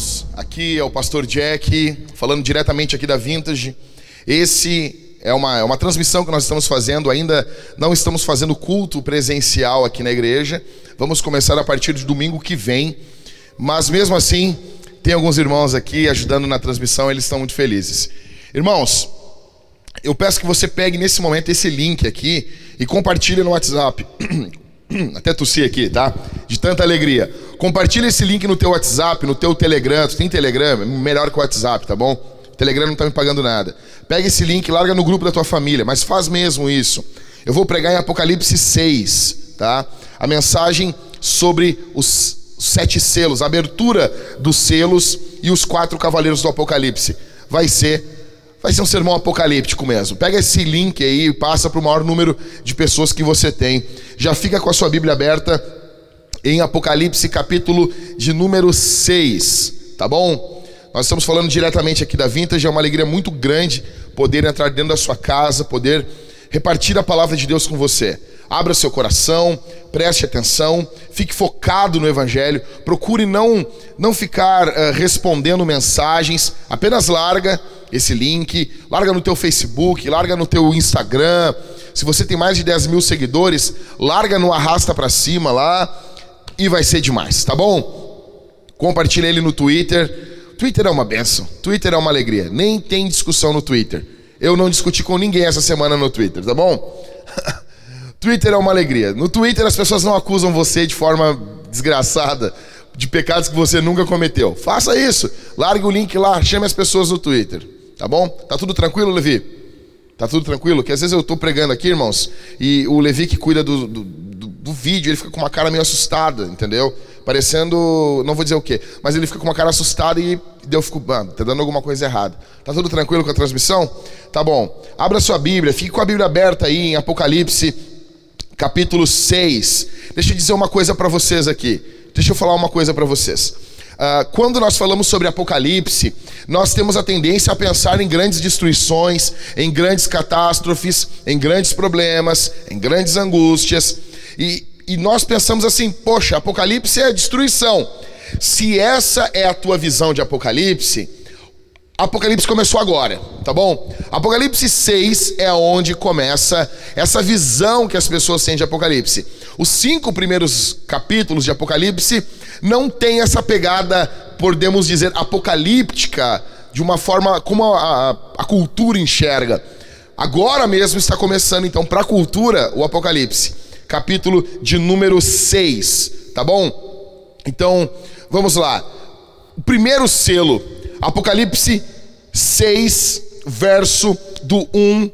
irmãos. Aqui é o pastor Jack, falando diretamente aqui da Vintage. Esse é uma, é uma transmissão que nós estamos fazendo, ainda não estamos fazendo culto presencial aqui na igreja. Vamos começar a partir de domingo que vem. Mas mesmo assim, tem alguns irmãos aqui ajudando na transmissão, eles estão muito felizes. Irmãos, eu peço que você pegue nesse momento esse link aqui e compartilhe no WhatsApp. Até tossi aqui, tá? De tanta alegria. Compartilha esse link no teu WhatsApp, no teu Telegram. Tu tem Telegram? Melhor que o WhatsApp, tá bom? O Telegram não tá me pagando nada. Pega esse link, larga no grupo da tua família, mas faz mesmo isso. Eu vou pregar em Apocalipse 6, tá? A mensagem sobre os sete selos, a abertura dos selos e os quatro cavaleiros do Apocalipse. Vai ser Vai ser um sermão apocalíptico mesmo. Pega esse link aí e passa para o maior número de pessoas que você tem. Já fica com a sua Bíblia aberta em Apocalipse, capítulo de número 6, tá bom? Nós estamos falando diretamente aqui da Vintage, é uma alegria muito grande poder entrar dentro da sua casa, poder repartir a palavra de Deus com você. Abra seu coração, preste atenção, fique focado no Evangelho, procure não, não ficar uh, respondendo mensagens, apenas larga esse link, larga no teu Facebook, larga no teu Instagram. Se você tem mais de 10 mil seguidores, larga no arrasta para cima lá e vai ser demais, tá bom? Compartilha ele no Twitter. Twitter é uma benção, Twitter é uma alegria. Nem tem discussão no Twitter. Eu não discuti com ninguém essa semana no Twitter, tá bom? Twitter é uma alegria. No Twitter as pessoas não acusam você de forma desgraçada de pecados que você nunca cometeu. Faça isso. Largue o link lá, chame as pessoas no Twitter. Tá bom? Tá tudo tranquilo, Levi? Tá tudo tranquilo? Que às vezes eu tô pregando aqui, irmãos, e o Levi que cuida do, do, do, do vídeo, ele fica com uma cara meio assustada, entendeu? Parecendo, não vou dizer o quê, mas ele fica com uma cara assustada e eu fico, mano, tá dando alguma coisa errada. Tá tudo tranquilo com a transmissão? Tá bom. Abra sua Bíblia, fique com a Bíblia aberta aí em Apocalipse, capítulo 6. Deixa eu dizer uma coisa para vocês aqui. Deixa eu falar uma coisa para vocês. Uh, quando nós falamos sobre Apocalipse, nós temos a tendência a pensar em grandes destruições, em grandes catástrofes, em grandes problemas, em grandes angústias. E, e nós pensamos assim: poxa, Apocalipse é destruição. Se essa é a tua visão de Apocalipse, Apocalipse começou agora, tá bom? Apocalipse 6 é onde começa essa visão que as pessoas têm de Apocalipse. Os cinco primeiros capítulos de Apocalipse não tem essa pegada, podemos dizer, apocalíptica, de uma forma como a, a, a cultura enxerga. Agora mesmo está começando, então, para a cultura, o Apocalipse, capítulo de número 6, tá bom? Então, vamos lá. O primeiro selo Apocalipse 6, verso do 1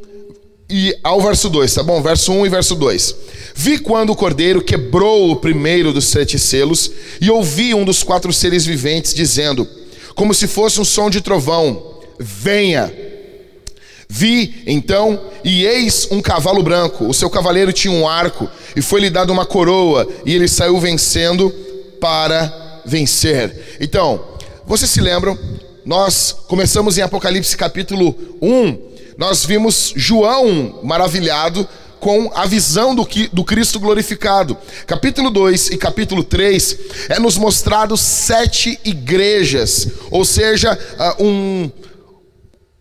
e ao verso 2, tá bom? Verso 1 e verso 2. Vi quando o cordeiro quebrou o primeiro dos sete selos, e ouvi um dos quatro seres viventes dizendo, como se fosse um som de trovão: Venha. Vi então, e eis um cavalo branco. O seu cavaleiro tinha um arco, e foi-lhe dado uma coroa, e ele saiu vencendo para vencer. Então, vocês se lembram nós começamos em Apocalipse capítulo 1, nós vimos João maravilhado com a visão do, do Cristo glorificado. Capítulo 2 e capítulo 3 é nos mostrado sete igrejas, ou seja, uh, um,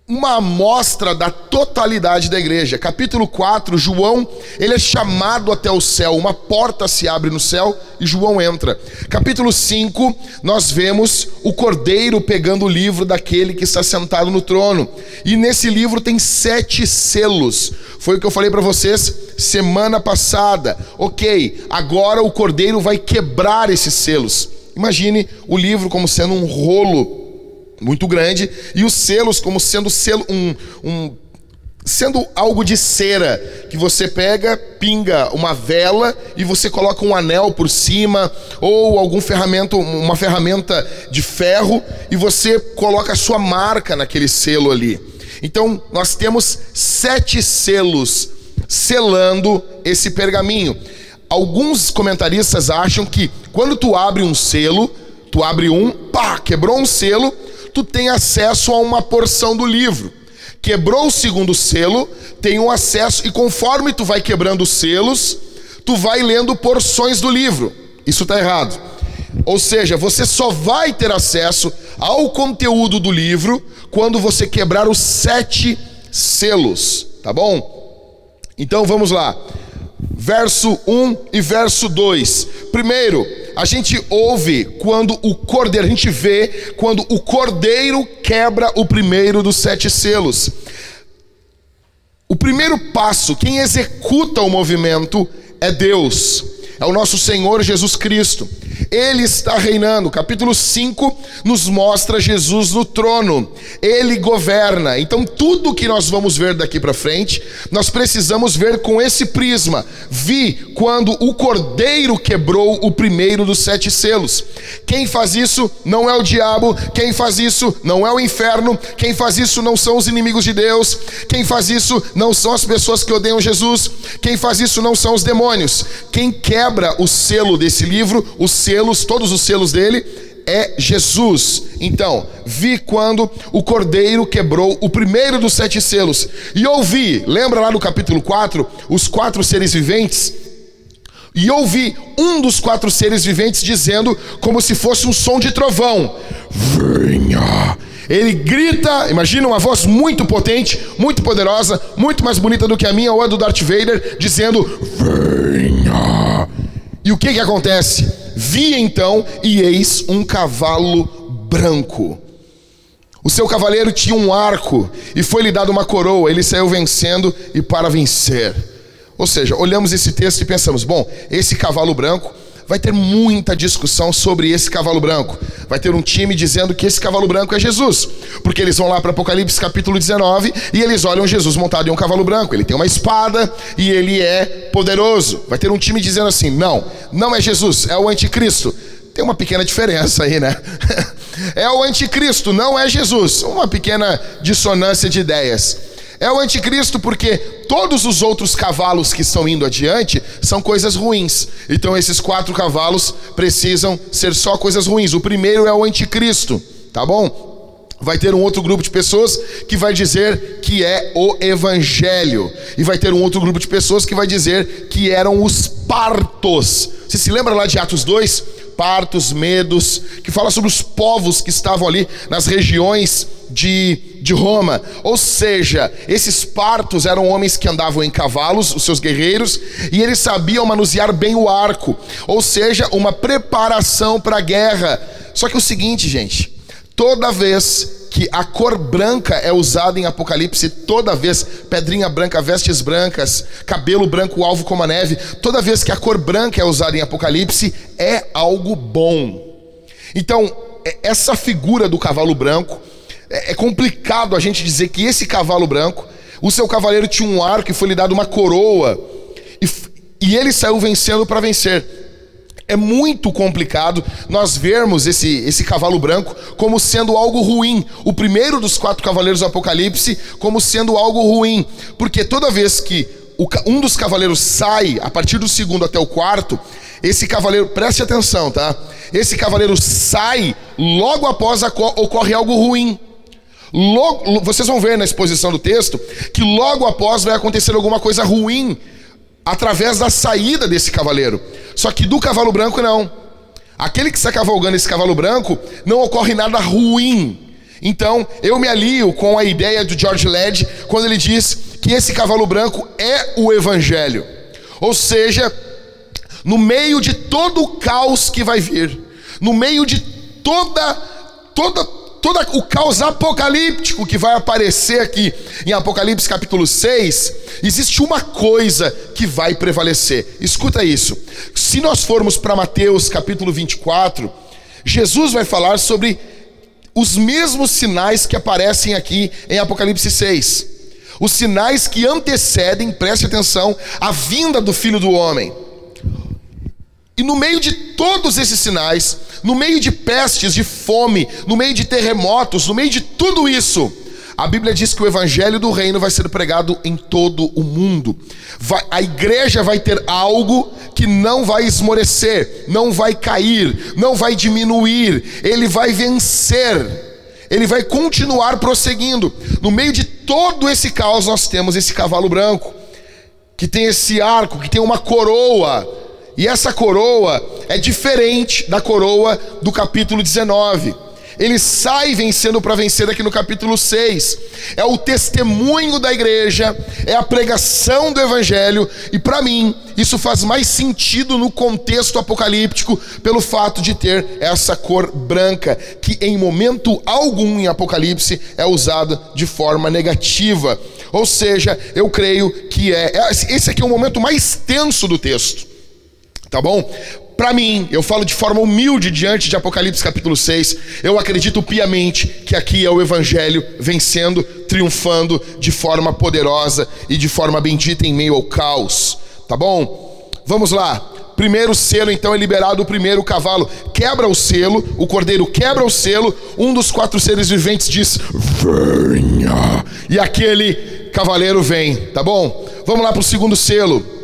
uma amostra da totalidade da igreja. Capítulo 4, João, ele é chamado até o céu, uma porta se abre no céu e João entra. Capítulo 5, nós vemos o cordeiro pegando o livro daquele que está sentado no trono. E nesse livro tem sete selos. Foi o que eu falei para vocês semana passada. Ok, agora o cordeiro vai quebrar esses selos. Imagine o livro como sendo um rolo muito grande, e os selos como sendo selo, um, um, sendo algo de cera, que você pega, pinga uma vela e você coloca um anel por cima, ou algum ferramenta, uma ferramenta de ferro, e você coloca a sua marca naquele selo ali. Então, nós temos sete selos selando esse pergaminho. Alguns comentaristas acham que quando tu abre um selo, tu abre um, pá, quebrou um selo, tu tem acesso a uma porção do livro. Quebrou o segundo selo, tem um acesso, e conforme tu vai quebrando os selos, tu vai lendo porções do livro. Isso está errado. Ou seja, você só vai ter acesso ao conteúdo do livro quando você quebrar os sete selos, tá bom? Então vamos lá. Verso 1 e verso 2. Primeiro, a gente ouve quando o cordeiro, a gente vê quando o cordeiro quebra o primeiro dos sete selos. O primeiro passo, quem executa o movimento é Deus, é o nosso Senhor Jesus Cristo. Ele está reinando. Capítulo 5 nos mostra Jesus no trono. Ele governa. Então, tudo que nós vamos ver daqui para frente, nós precisamos ver com esse prisma. Vi quando o cordeiro quebrou o primeiro dos sete selos. Quem faz isso não é o diabo, quem faz isso não é o inferno, quem faz isso não são os inimigos de Deus, quem faz isso não são as pessoas que odeiam Jesus, quem faz isso não são os demônios. Quem quebra o selo desse livro, o selos, todos os selos dele, é Jesus. Então, vi quando o cordeiro quebrou o primeiro dos sete selos. E ouvi, lembra lá no capítulo 4, os quatro seres viventes? E ouvi um dos quatro seres viventes dizendo, como se fosse um som de trovão: Venha. Ele grita, imagina uma voz muito potente, muito poderosa, muito mais bonita do que a minha ou a do Darth Vader, dizendo: Venha. E o que que acontece? Vi então e eis um cavalo branco. O seu cavaleiro tinha um arco e foi-lhe dado uma coroa. Ele saiu vencendo e para vencer. Ou seja, olhamos esse texto e pensamos: bom, esse cavalo branco vai ter muita discussão sobre esse cavalo branco. Vai ter um time dizendo que esse cavalo branco é Jesus, porque eles vão lá para Apocalipse capítulo 19 e eles olham Jesus montado em um cavalo branco. Ele tem uma espada e ele é poderoso. Vai ter um time dizendo assim: não, não é Jesus, é o anticristo. Tem uma pequena diferença aí, né? é o anticristo, não é Jesus. Uma pequena dissonância de ideias. É o anticristo porque todos os outros cavalos que estão indo adiante são coisas ruins. Então esses quatro cavalos precisam ser só coisas ruins. O primeiro é o anticristo, tá bom? Vai ter um outro grupo de pessoas que vai dizer que é o evangelho. E vai ter um outro grupo de pessoas que vai dizer que eram os partos. Você se lembra lá de Atos 2? Partos, medos, que fala sobre os povos que estavam ali nas regiões de, de Roma. Ou seja, esses partos eram homens que andavam em cavalos, os seus guerreiros, e eles sabiam manusear bem o arco. Ou seja, uma preparação para a guerra. Só que o seguinte, gente, toda vez que a cor branca é usada em Apocalipse, toda vez, pedrinha branca, vestes brancas, cabelo branco, alvo como a neve, toda vez que a cor branca é usada em Apocalipse, é algo bom. Então, essa figura do cavalo branco, é, é complicado a gente dizer que esse cavalo branco, o seu cavaleiro tinha um arco e foi lhe dado uma coroa, e, e ele saiu vencendo para vencer. É muito complicado nós vermos esse, esse cavalo branco como sendo algo ruim. O primeiro dos quatro cavaleiros do Apocalipse como sendo algo ruim. Porque toda vez que um dos cavaleiros sai, a partir do segundo até o quarto, esse cavaleiro, preste atenção, tá? Esse cavaleiro sai, logo após ocorre algo ruim. Logo, vocês vão ver na exposição do texto que logo após vai acontecer alguma coisa ruim através da saída desse cavaleiro. Só que do cavalo branco não. Aquele que está cavalgando esse cavalo branco, não ocorre nada ruim. Então, eu me alio com a ideia do George Led quando ele diz que esse cavalo branco é o evangelho. Ou seja, no meio de todo o caos que vai vir, no meio de toda toda todo o caos apocalíptico que vai aparecer aqui em Apocalipse capítulo 6, existe uma coisa que vai prevalecer. Escuta isso. Se nós formos para Mateus capítulo 24, Jesus vai falar sobre os mesmos sinais que aparecem aqui em Apocalipse 6. Os sinais que antecedem, preste atenção, a vinda do Filho do Homem. E no meio de todos esses sinais, no meio de pestes, de fome, no meio de terremotos, no meio de tudo isso, a Bíblia diz que o evangelho do reino vai ser pregado em todo o mundo. Vai, a igreja vai ter algo que não vai esmorecer, não vai cair, não vai diminuir, ele vai vencer. Ele vai continuar prosseguindo. No meio de todo esse caos, nós temos esse cavalo branco, que tem esse arco, que tem uma coroa, E essa coroa é diferente da coroa do capítulo 19. Ele sai vencendo para vencer aqui no capítulo 6. É o testemunho da igreja, é a pregação do evangelho, e para mim, isso faz mais sentido no contexto apocalíptico, pelo fato de ter essa cor branca, que em momento algum em Apocalipse é usada de forma negativa. Ou seja, eu creio que é. é esse aqui é o momento mais tenso do texto. Tá bom? Para mim, eu falo de forma humilde diante de Apocalipse capítulo 6, eu acredito piamente que aqui é o Evangelho vencendo, triunfando de forma poderosa e de forma bendita em meio ao caos, tá bom? Vamos lá. Primeiro selo, então, é liberado o primeiro cavalo. Quebra o selo, o cordeiro quebra o selo, um dos quatro seres viventes diz: Venha! E aquele cavaleiro vem, tá bom? Vamos lá para o segundo selo.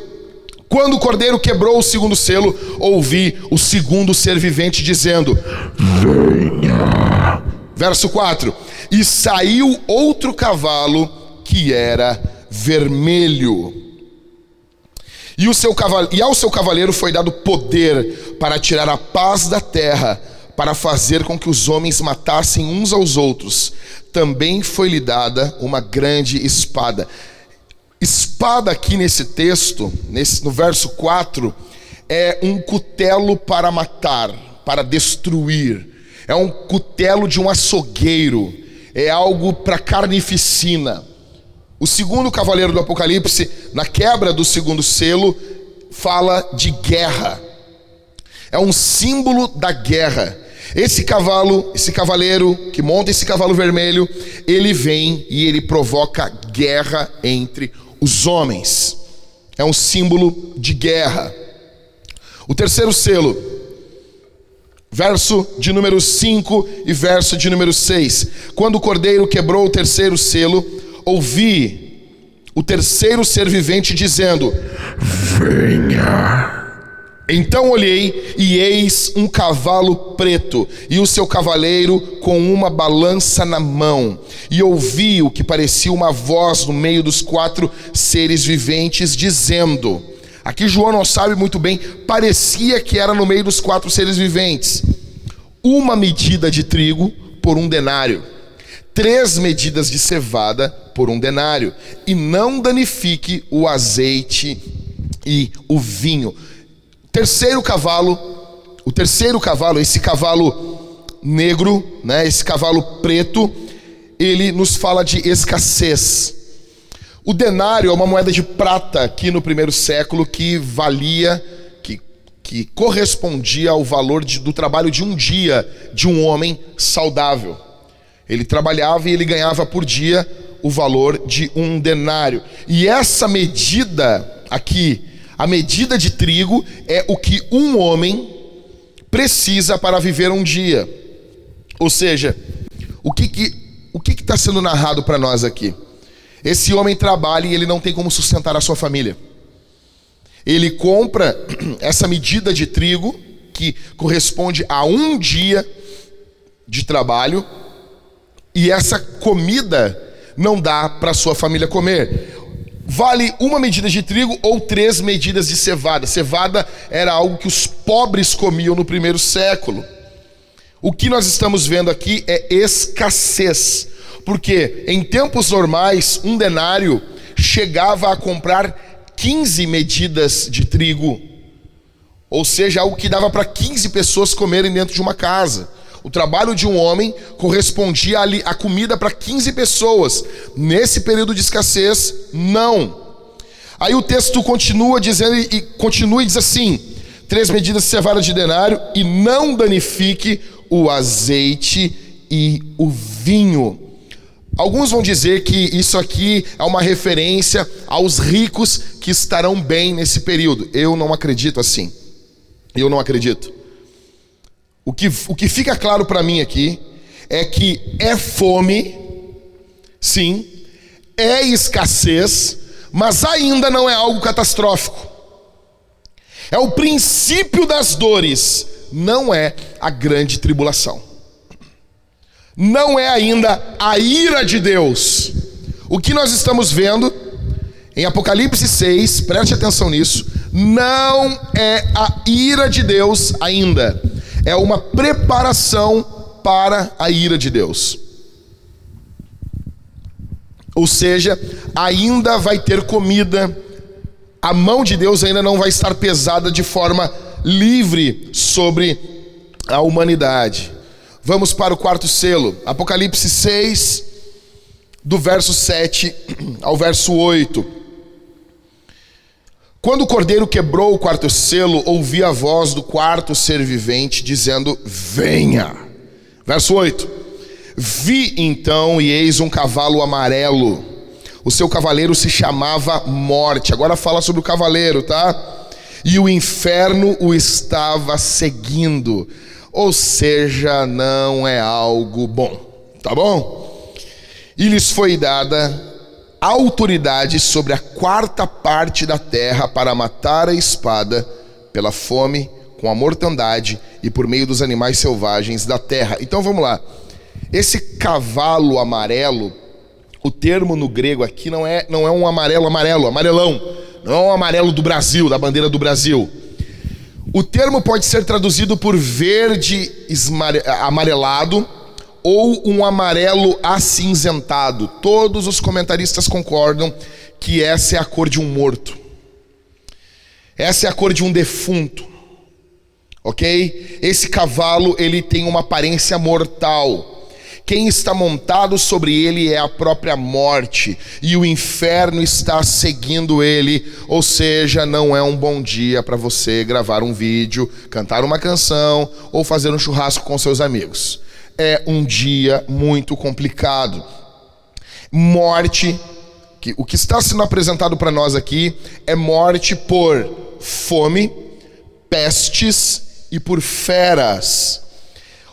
Quando o cordeiro quebrou o segundo selo, ouvi o segundo ser vivente dizendo: Venha. Verso 4: E saiu outro cavalo que era vermelho. E, o seu caval... e ao seu cavaleiro foi dado poder para tirar a paz da terra, para fazer com que os homens matassem uns aos outros. Também foi-lhe dada uma grande espada. Espada aqui nesse texto, nesse, no verso 4, é um cutelo para matar, para destruir. É um cutelo de um açougueiro. É algo para carnificina. O segundo cavaleiro do Apocalipse, na quebra do segundo selo, fala de guerra. É um símbolo da guerra. Esse cavalo, esse cavaleiro que monta esse cavalo vermelho, ele vem e ele provoca guerra entre os homens. É um símbolo de guerra. O terceiro selo, verso de número 5 e verso de número 6. Quando o cordeiro quebrou o terceiro selo, ouvi o terceiro ser vivente dizendo: Venha. Então olhei e eis um cavalo preto e o seu cavaleiro com uma balança na mão. E ouvi o que parecia uma voz no meio dos quatro seres viventes dizendo: Aqui João não sabe muito bem, parecia que era no meio dos quatro seres viventes. Uma medida de trigo por um denário, três medidas de cevada por um denário, e não danifique o azeite e o vinho Terceiro cavalo, o terceiro cavalo, esse cavalo negro, né, esse cavalo preto, ele nos fala de escassez. O denário é uma moeda de prata aqui no primeiro século que valia, que, que correspondia ao valor de, do trabalho de um dia de um homem saudável. Ele trabalhava e ele ganhava por dia o valor de um denário. E essa medida aqui a medida de trigo é o que um homem precisa para viver um dia. Ou seja, o que que o que está sendo narrado para nós aqui? Esse homem trabalha e ele não tem como sustentar a sua família. Ele compra essa medida de trigo que corresponde a um dia de trabalho e essa comida não dá para sua família comer vale uma medida de trigo ou três medidas de cevada. Cevada era algo que os pobres comiam no primeiro século. O que nós estamos vendo aqui é escassez, porque em tempos normais, um denário chegava a comprar 15 medidas de trigo, ou seja, algo que dava para 15 pessoas comerem dentro de uma casa. O trabalho de um homem correspondia a comida para 15 pessoas. Nesse período de escassez, não. Aí o texto continua dizendo e continua e diz assim: três medidas de cevada de denário e não danifique o azeite e o vinho. Alguns vão dizer que isso aqui é uma referência aos ricos que estarão bem nesse período. Eu não acredito assim. Eu não acredito. O que, o que fica claro para mim aqui é que é fome, sim, é escassez, mas ainda não é algo catastrófico. É o princípio das dores, não é a grande tribulação. Não é ainda a ira de Deus. O que nós estamos vendo em Apocalipse 6, preste atenção nisso, não é a ira de Deus ainda, é uma preparação para a ira de Deus. Ou seja, ainda vai ter comida, a mão de Deus ainda não vai estar pesada de forma livre sobre a humanidade. Vamos para o quarto selo, Apocalipse 6, do verso 7 ao verso 8. Quando o cordeiro quebrou o quarto selo, ouvi a voz do quarto ser vivente dizendo: Venha. Verso 8: Vi então e eis um cavalo amarelo. O seu cavaleiro se chamava Morte. Agora fala sobre o cavaleiro, tá? E o inferno o estava seguindo. Ou seja, não é algo bom. Tá bom? E lhes foi dada autoridade sobre a quarta parte da terra para matar a espada pela fome, com a mortandade e por meio dos animais selvagens da terra. Então vamos lá. Esse cavalo amarelo, o termo no grego aqui não é, não é um amarelo amarelo, amarelão. Não é um amarelo do Brasil, da bandeira do Brasil. O termo pode ser traduzido por verde amarelado ou um amarelo acinzentado. Todos os comentaristas concordam que essa é a cor de um morto. Essa é a cor de um defunto. OK? Esse cavalo, ele tem uma aparência mortal. Quem está montado sobre ele é a própria morte, e o inferno está seguindo ele, ou seja, não é um bom dia para você gravar um vídeo, cantar uma canção ou fazer um churrasco com seus amigos é um dia muito complicado. Morte, que, o que está sendo apresentado para nós aqui é morte por fome, pestes e por feras.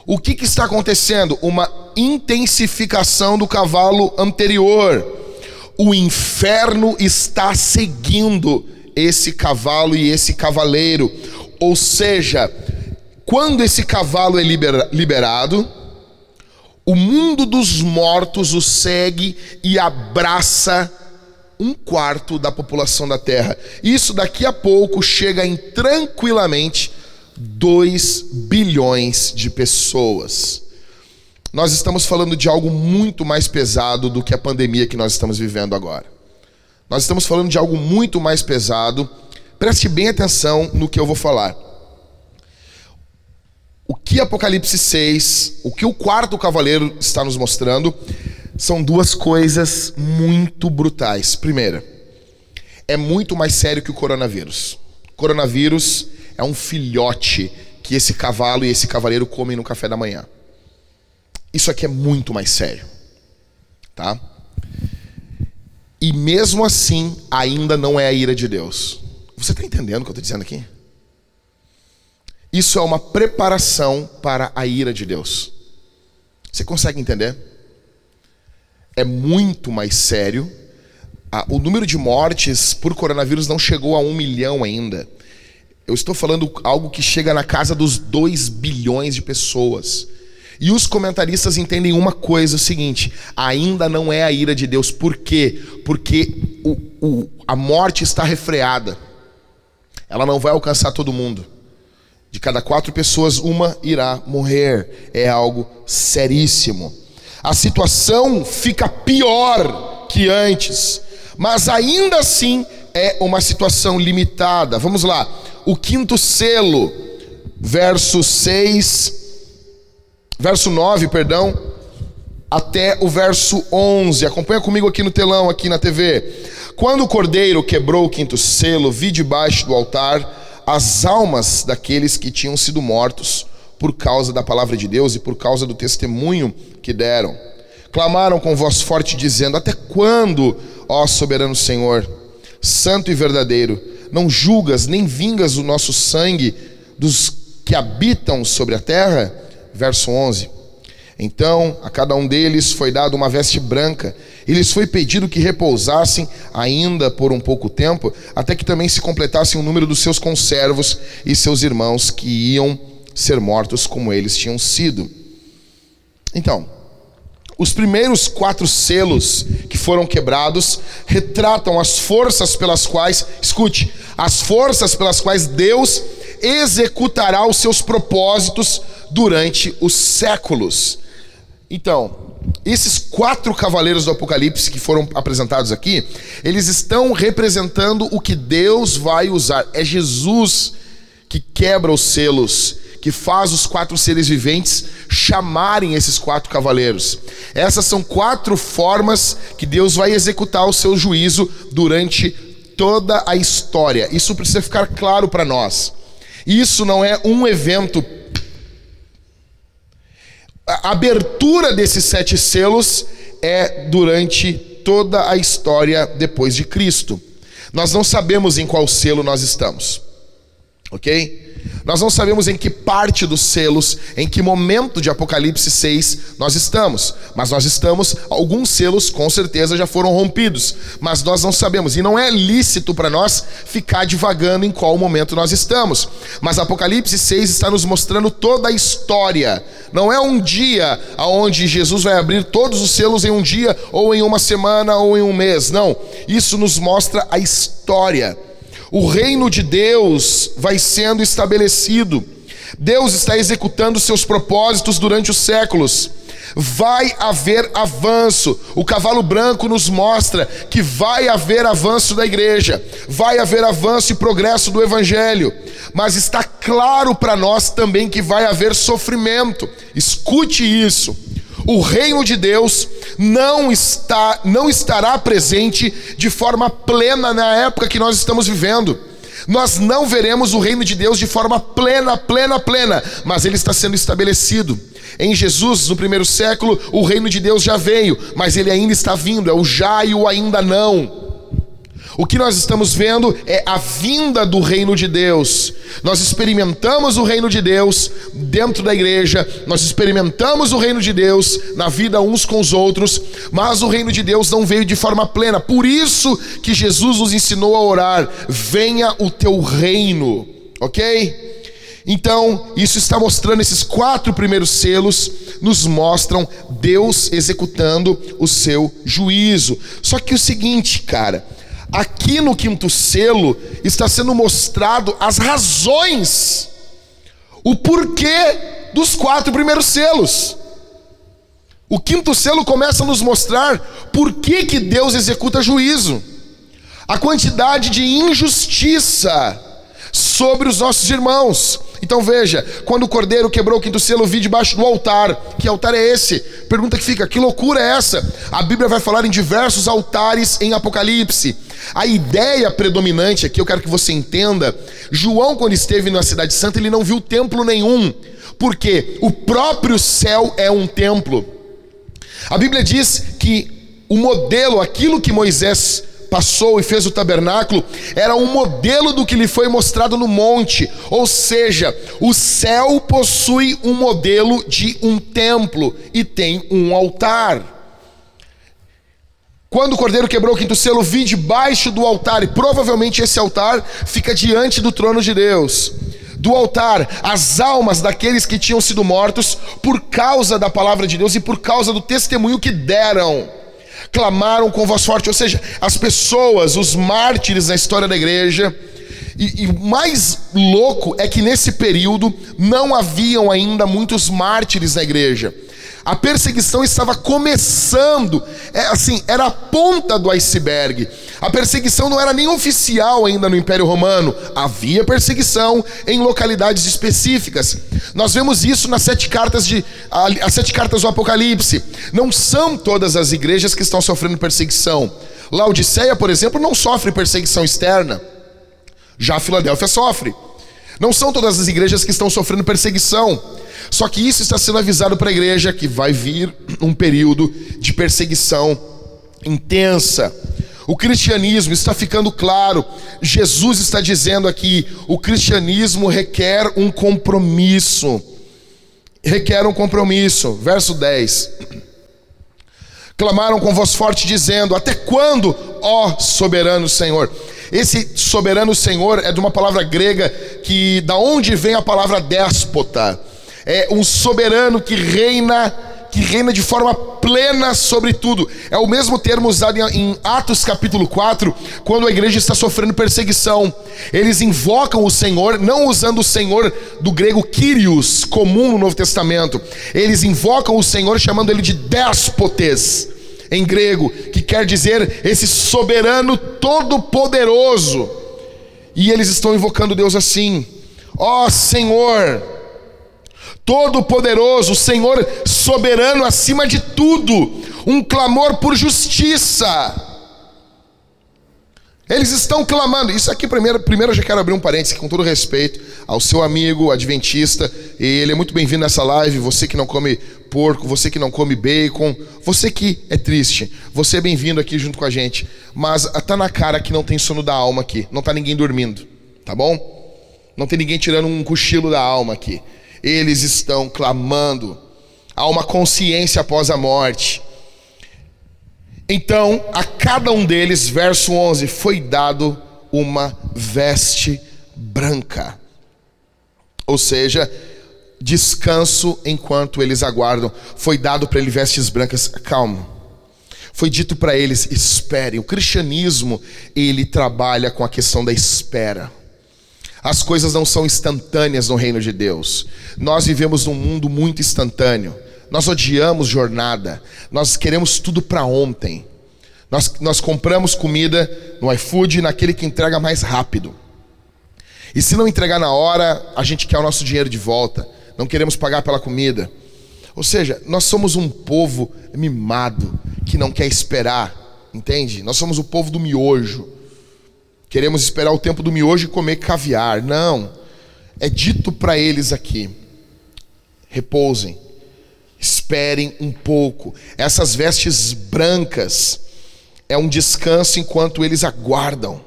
O que, que está acontecendo? Uma intensificação do cavalo anterior. O inferno está seguindo esse cavalo e esse cavaleiro. Ou seja, quando esse cavalo é liberado, o mundo dos mortos o segue e abraça um quarto da população da Terra. Isso daqui a pouco chega em tranquilamente 2 bilhões de pessoas. Nós estamos falando de algo muito mais pesado do que a pandemia que nós estamos vivendo agora. Nós estamos falando de algo muito mais pesado. Preste bem atenção no que eu vou falar o que Apocalipse 6, o que o quarto cavaleiro está nos mostrando, são duas coisas muito brutais. Primeira, é muito mais sério que o coronavírus. O coronavírus é um filhote que esse cavalo e esse cavaleiro comem no café da manhã. Isso aqui é muito mais sério. Tá? E mesmo assim, ainda não é a ira de Deus. Você está entendendo o que eu estou dizendo aqui? Isso é uma preparação para a ira de Deus. Você consegue entender? É muito mais sério. O número de mortes por coronavírus não chegou a um milhão ainda. Eu estou falando algo que chega na casa dos 2 bilhões de pessoas. E os comentaristas entendem uma coisa: o seguinte, ainda não é a ira de Deus. Por quê? Porque o, o, a morte está refreada. Ela não vai alcançar todo mundo. De cada quatro pessoas, uma irá morrer. É algo seríssimo. A situação fica pior que antes, mas ainda assim é uma situação limitada. Vamos lá. O quinto selo, verso 6, verso 9, perdão, até o verso 11. Acompanha comigo aqui no telão, aqui na TV. Quando o cordeiro quebrou o quinto selo, vi debaixo do altar as almas daqueles que tinham sido mortos por causa da palavra de Deus e por causa do testemunho que deram. Clamaram com voz forte, dizendo: Até quando, ó soberano Senhor, santo e verdadeiro, não julgas nem vingas o nosso sangue dos que habitam sobre a terra? Verso 11. Então a cada um deles foi dado uma veste branca, e lhes foi pedido que repousassem ainda por um pouco tempo, até que também se completasse o número dos seus conservos e seus irmãos que iam ser mortos como eles tinham sido. Então, os primeiros quatro selos que foram quebrados retratam as forças pelas quais, escute, as forças pelas quais Deus executará os seus propósitos durante os séculos. Então, esses quatro cavaleiros do Apocalipse que foram apresentados aqui, eles estão representando o que Deus vai usar. É Jesus que quebra os selos que faz os quatro seres viventes chamarem esses quatro cavaleiros. Essas são quatro formas que Deus vai executar o seu juízo durante toda a história. Isso precisa ficar claro para nós. Isso não é um evento. A abertura desses sete selos é durante toda a história depois de Cristo. Nós não sabemos em qual selo nós estamos. Ok? Nós não sabemos em que parte dos selos, em que momento de Apocalipse 6 nós estamos, mas nós estamos, alguns selos com certeza já foram rompidos, mas nós não sabemos, e não é lícito para nós ficar divagando em qual momento nós estamos. Mas Apocalipse 6 está nos mostrando toda a história, não é um dia onde Jesus vai abrir todos os selos em um dia, ou em uma semana, ou em um mês, não, isso nos mostra a história. O reino de Deus vai sendo estabelecido. Deus está executando seus propósitos durante os séculos. Vai haver avanço. O cavalo branco nos mostra que vai haver avanço da igreja, vai haver avanço e progresso do evangelho. Mas está claro para nós também que vai haver sofrimento. Escute isso o reino de Deus não está não estará presente de forma plena na época que nós estamos vivendo. Nós não veremos o reino de Deus de forma plena, plena, plena, mas ele está sendo estabelecido. Em Jesus, no primeiro século, o reino de Deus já veio, mas ele ainda está vindo, é o já e o ainda não. O que nós estamos vendo é a vinda do reino de Deus. Nós experimentamos o reino de Deus dentro da igreja, nós experimentamos o reino de Deus na vida uns com os outros, mas o reino de Deus não veio de forma plena. Por isso que Jesus nos ensinou a orar: venha o teu reino, ok? Então, isso está mostrando, esses quatro primeiros selos nos mostram Deus executando o seu juízo. Só que o seguinte, cara, Aqui no quinto selo está sendo mostrado as razões, o porquê dos quatro primeiros selos. O quinto selo começa a nos mostrar por que, que Deus executa juízo, a quantidade de injustiça sobre os nossos irmãos. Então veja, quando o cordeiro quebrou o quinto selo, vi debaixo do altar. Que altar é esse? Pergunta que fica: que loucura é essa? A Bíblia vai falar em diversos altares em Apocalipse. A ideia predominante aqui, eu quero que você entenda: João, quando esteve na Cidade Santa, ele não viu templo nenhum, porque o próprio céu é um templo. A Bíblia diz que o modelo, aquilo que Moisés passou e fez o tabernáculo, era um modelo do que lhe foi mostrado no monte. Ou seja, o céu possui um modelo de um templo e tem um altar. Quando o cordeiro quebrou o quinto selo, vi debaixo do altar, e provavelmente esse altar fica diante do trono de Deus. Do altar, as almas daqueles que tinham sido mortos por causa da palavra de Deus e por causa do testemunho que deram. Clamaram com voz forte, ou seja, as pessoas, os mártires na história da igreja. E, o mais louco é que nesse período não haviam ainda muitos mártires na igreja. A perseguição estava começando, é, assim, era a ponta do iceberg. A perseguição não era nem oficial ainda no Império Romano, havia perseguição em localidades específicas. Nós vemos isso nas sete cartas de as sete cartas do Apocalipse. Não são todas as igrejas que estão sofrendo perseguição. Laodiceia, por exemplo, não sofre perseguição externa. Já a Filadélfia sofre. Não são todas as igrejas que estão sofrendo perseguição. Só que isso está sendo avisado para a igreja que vai vir um período de perseguição intensa. O cristianismo está ficando claro. Jesus está dizendo aqui: o cristianismo requer um compromisso. Requer um compromisso. Verso 10. Clamaram com voz forte, dizendo: Até quando, ó soberano Senhor? Esse soberano Senhor é de uma palavra grega que da onde vem a palavra déspota? É um soberano que reina que reina de forma plena sobre tudo. É o mesmo termo usado em Atos capítulo 4, quando a igreja está sofrendo perseguição. Eles invocam o Senhor, não usando o Senhor do grego Kyrios, comum no Novo Testamento. Eles invocam o Senhor chamando ele de déspotes, em grego, que quer dizer esse soberano todo-poderoso. E eles estão invocando Deus assim: Ó oh, Senhor, Todo-Poderoso, Senhor soberano acima de tudo, um clamor por justiça. Eles estão clamando. Isso aqui, primeiro, primeiro eu já quero abrir um parênteses com todo respeito ao seu amigo adventista. E ele é muito bem-vindo nessa live. Você que não come porco, você que não come bacon, você que é triste, você é bem-vindo aqui junto com a gente. Mas tá na cara que não tem sono da alma aqui. Não tá ninguém dormindo, tá bom? Não tem ninguém tirando um cochilo da alma aqui. Eles estão clamando. Há uma consciência após a morte. Então, a cada um deles, verso 11, foi dado uma veste branca. Ou seja, descanso enquanto eles aguardam. Foi dado para ele vestes brancas. Calma. Foi dito para eles: esperem. O cristianismo, ele trabalha com a questão da espera. As coisas não são instantâneas no reino de Deus. Nós vivemos num mundo muito instantâneo. Nós odiamos jornada. Nós queremos tudo para ontem. Nós, nós compramos comida no iFood naquele que entrega mais rápido. E se não entregar na hora, a gente quer o nosso dinheiro de volta. Não queremos pagar pela comida. Ou seja, nós somos um povo mimado que não quer esperar, entende? Nós somos o povo do miojo. Queremos esperar o tempo do miojo e comer caviar. Não. É dito para eles aqui: repousem, esperem um pouco. Essas vestes brancas é um descanso enquanto eles aguardam.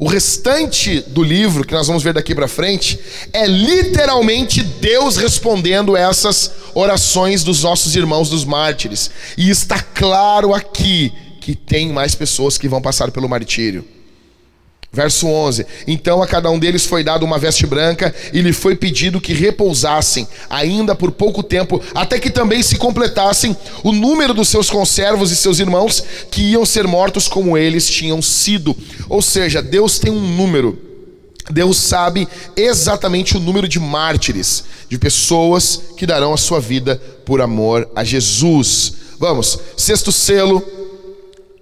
O restante do livro, que nós vamos ver daqui para frente, é literalmente Deus respondendo essas orações dos nossos irmãos dos mártires. E está claro aqui que tem mais pessoas que vão passar pelo martírio. Verso 11: Então a cada um deles foi dado uma veste branca, e lhe foi pedido que repousassem, ainda por pouco tempo, até que também se completassem o número dos seus conservos e seus irmãos, que iam ser mortos como eles tinham sido. Ou seja, Deus tem um número, Deus sabe exatamente o número de mártires, de pessoas que darão a sua vida por amor a Jesus. Vamos, sexto selo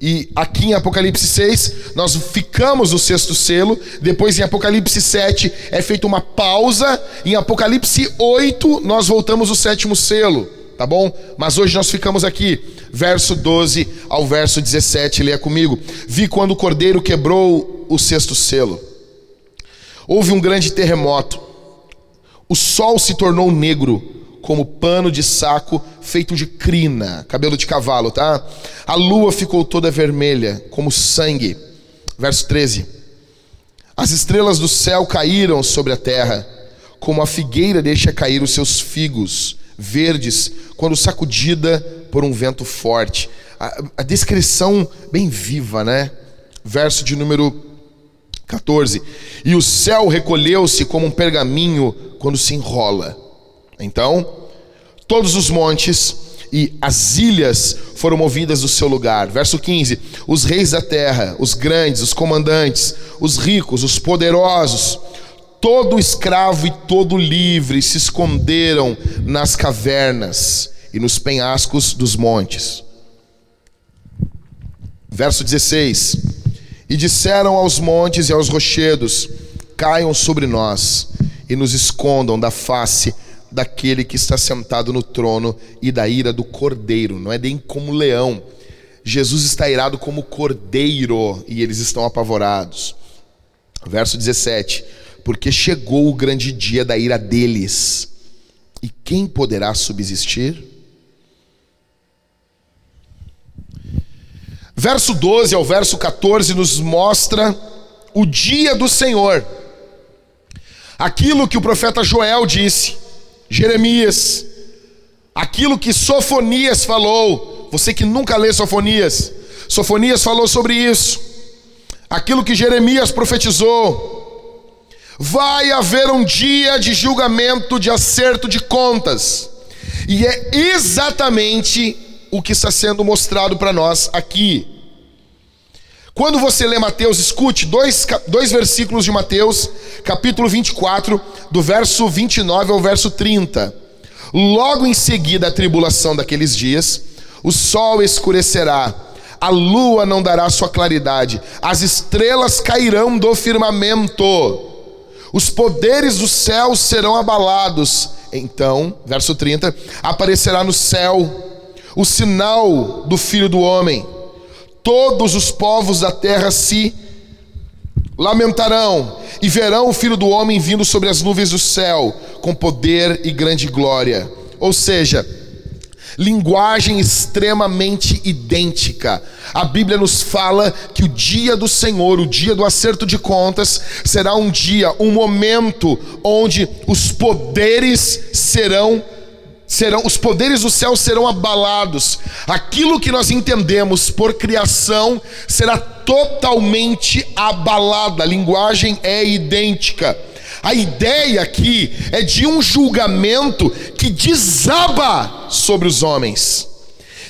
e aqui em Apocalipse 6, nós ficamos no sexto selo. Depois, em Apocalipse 7, é feita uma pausa. Em Apocalipse 8, nós voltamos o sétimo selo. Tá bom? Mas hoje nós ficamos aqui, verso 12 ao verso 17. Leia comigo. Vi quando o cordeiro quebrou o sexto selo. Houve um grande terremoto. O sol se tornou negro como pano de saco feito de crina, cabelo de cavalo, tá? A lua ficou toda vermelha, como sangue. Verso 13. As estrelas do céu caíram sobre a terra, como a figueira deixa cair os seus figos verdes quando sacudida por um vento forte. A, a descrição bem viva, né? Verso de número 14. E o céu recolheu-se como um pergaminho quando se enrola então, todos os montes e as ilhas foram movidas do seu lugar. Verso 15: Os reis da terra, os grandes, os comandantes, os ricos, os poderosos, todo escravo e todo livre se esconderam nas cavernas e nos penhascos dos montes. Verso 16: E disseram aos montes e aos rochedos: Caiam sobre nós e nos escondam da face daquele que está sentado no trono e da ira do cordeiro, não é nem como leão. Jesus está irado como cordeiro e eles estão apavorados. Verso 17: Porque chegou o grande dia da ira deles, e quem poderá subsistir? Verso 12 ao verso 14 nos mostra o dia do Senhor. Aquilo que o profeta Joel disse: Jeremias, aquilo que Sofonias falou, você que nunca lê Sofonias, Sofonias falou sobre isso, aquilo que Jeremias profetizou. Vai haver um dia de julgamento, de acerto de contas, E é exatamente o que está sendo mostrado para nós aqui. Quando você lê Mateus, escute dois, dois versículos de Mateus, capítulo 24, do verso 29 ao verso 30. Logo em seguida a tribulação daqueles dias, o sol escurecerá, a lua não dará sua claridade, as estrelas cairão do firmamento, os poderes do céu serão abalados. Então, verso 30, aparecerá no céu o sinal do Filho do Homem todos os povos da terra se lamentarão e verão o filho do homem vindo sobre as nuvens do céu com poder e grande glória. Ou seja, linguagem extremamente idêntica. A Bíblia nos fala que o dia do Senhor, o dia do acerto de contas, será um dia, um momento onde os poderes serão serão os poderes do céu serão abalados. Aquilo que nós entendemos por criação será totalmente abalado. A linguagem é idêntica. A ideia aqui é de um julgamento que desaba sobre os homens.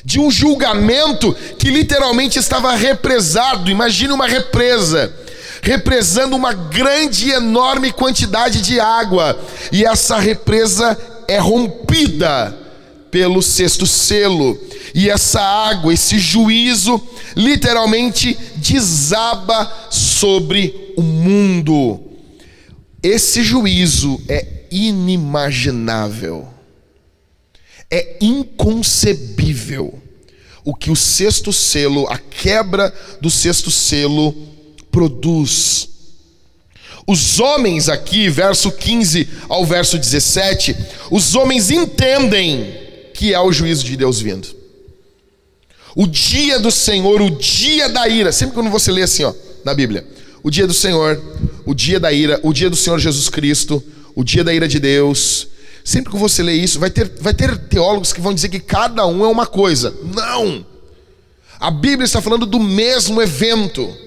De um julgamento que literalmente estava represado. Imagine uma represa represando uma grande e enorme quantidade de água, e essa represa é rompida pelo sexto selo, e essa água, esse juízo, literalmente desaba sobre o mundo. Esse juízo é inimaginável, é inconcebível o que o sexto selo, a quebra do sexto selo, produz. Os homens aqui, verso 15 ao verso 17, os homens entendem que é o juízo de Deus vindo. O dia do Senhor, o dia da ira. Sempre quando você lê assim, ó, na Bíblia, o dia do Senhor, o dia da ira, o dia do Senhor Jesus Cristo, o dia da ira de Deus. Sempre que você lê isso, vai ter, vai ter teólogos que vão dizer que cada um é uma coisa. Não! A Bíblia está falando do mesmo evento.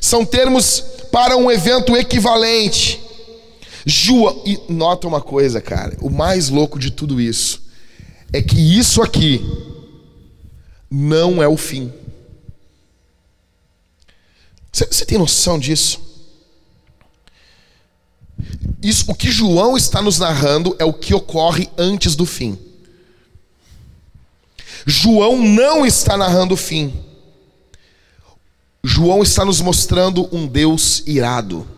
São termos para um evento equivalente. João, e nota uma coisa, cara, o mais louco de tudo isso é que isso aqui não é o fim. Você tem noção disso? Isso, o que João está nos narrando é o que ocorre antes do fim. João não está narrando o fim. João está nos mostrando um Deus irado.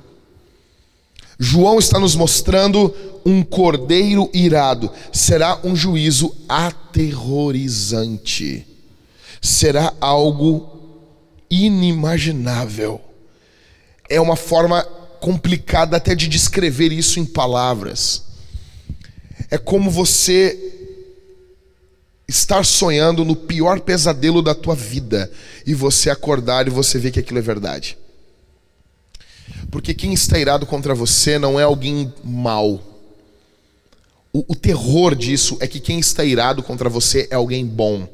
João está nos mostrando um cordeiro irado. Será um juízo aterrorizante. Será algo inimaginável. É uma forma complicada até de descrever isso em palavras. É como você estar sonhando no pior pesadelo da tua vida e você acordar e você ver que aquilo é verdade. Porque quem está irado contra você não é alguém mau. O, o terror disso é que quem está irado contra você é alguém bom.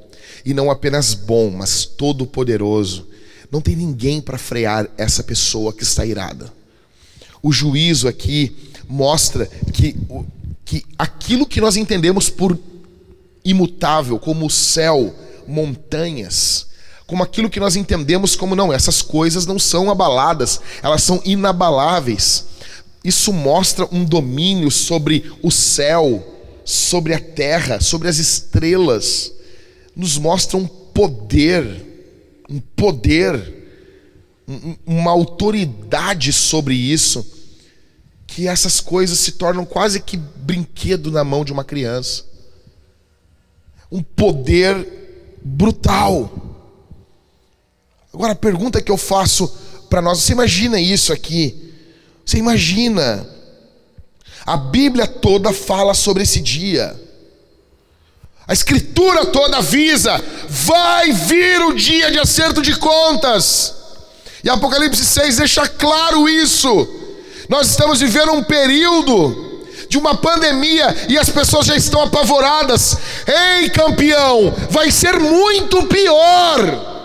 E não apenas bom, mas todo-poderoso. Não tem ninguém para frear essa pessoa que está irada. O juízo aqui mostra que, que aquilo que nós entendemos por imutável, como o céu, montanhas, como aquilo que nós entendemos como não, essas coisas não são abaladas, elas são inabaláveis. Isso mostra um domínio sobre o céu, sobre a terra, sobre as estrelas. Nos mostra um poder, um poder, uma autoridade sobre isso, que essas coisas se tornam quase que brinquedo na mão de uma criança um poder brutal. Agora a pergunta que eu faço para nós, você imagina isso aqui? Você imagina? A Bíblia toda fala sobre esse dia. A Escritura toda avisa: vai vir o dia de acerto de contas. E Apocalipse 6 deixa claro isso. Nós estamos vivendo um período de uma pandemia e as pessoas já estão apavoradas. Ei, campeão, vai ser muito pior.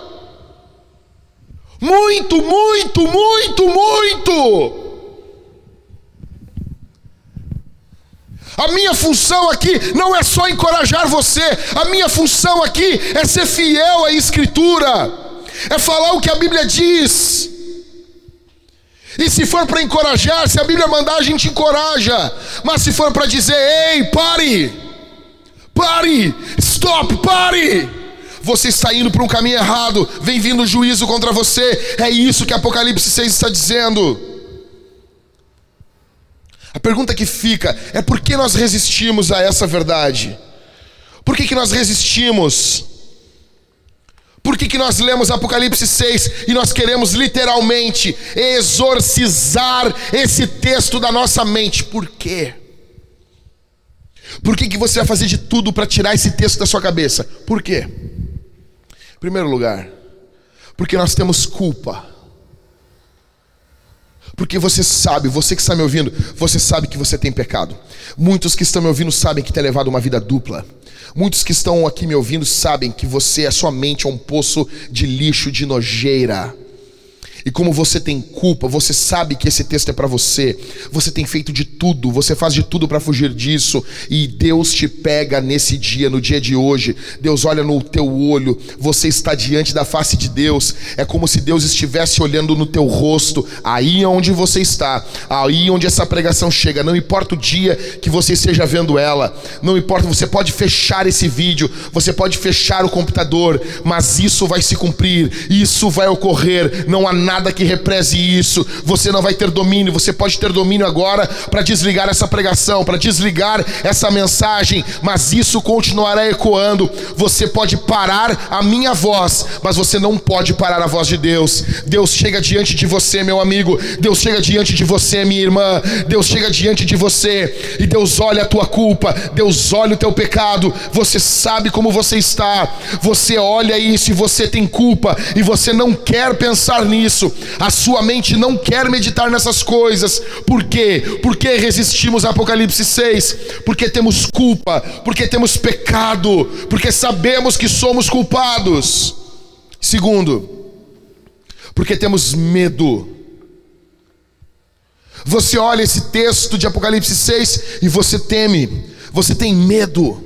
Muito, muito, muito, muito. A minha função aqui não é só encorajar você, a minha função aqui é ser fiel à Escritura, é falar o que a Bíblia diz. E se for para encorajar, se a Bíblia mandar, a gente encoraja. Mas se for para dizer, ei, pare, pare, stop, pare. Você está indo para um caminho errado, vem vindo juízo contra você. É isso que Apocalipse 6 está dizendo. A pergunta que fica é por que nós resistimos a essa verdade? Por que, que nós resistimos? Por que, que nós lemos Apocalipse 6 e nós queremos literalmente exorcizar esse texto da nossa mente? Por quê? Por que, que você vai fazer de tudo para tirar esse texto da sua cabeça? Por quê? Em primeiro lugar, porque nós temos culpa. Porque você sabe, você que está me ouvindo, você sabe que você tem pecado. Muitos que estão me ouvindo sabem que tem levado uma vida dupla. Muitos que estão aqui me ouvindo sabem que você, a sua mente é um poço de lixo, de nojeira. E como você tem culpa, você sabe que esse texto é para você. Você tem feito de tudo, você faz de tudo para fugir disso. E Deus te pega nesse dia, no dia de hoje. Deus olha no teu olho, você está diante da face de Deus. É como se Deus estivesse olhando no teu rosto, aí onde você está, aí onde essa pregação chega. Não importa o dia que você esteja vendo ela, não importa, você pode fechar esse vídeo, você pode fechar o computador, mas isso vai se cumprir, isso vai ocorrer. Não há nada nada que represe isso. Você não vai ter domínio. Você pode ter domínio agora para desligar essa pregação, para desligar essa mensagem, mas isso continuará ecoando. Você pode parar a minha voz, mas você não pode parar a voz de Deus. Deus chega diante de você, meu amigo. Deus chega diante de você, minha irmã. Deus chega diante de você e Deus olha a tua culpa. Deus olha o teu pecado. Você sabe como você está. Você olha isso e você tem culpa e você não quer pensar nisso isso. A sua mente não quer meditar nessas coisas. Por quê? Porque resistimos a Apocalipse 6? Porque temos culpa, porque temos pecado, porque sabemos que somos culpados. Segundo, porque temos medo. Você olha esse texto de Apocalipse 6 e você teme, você tem medo.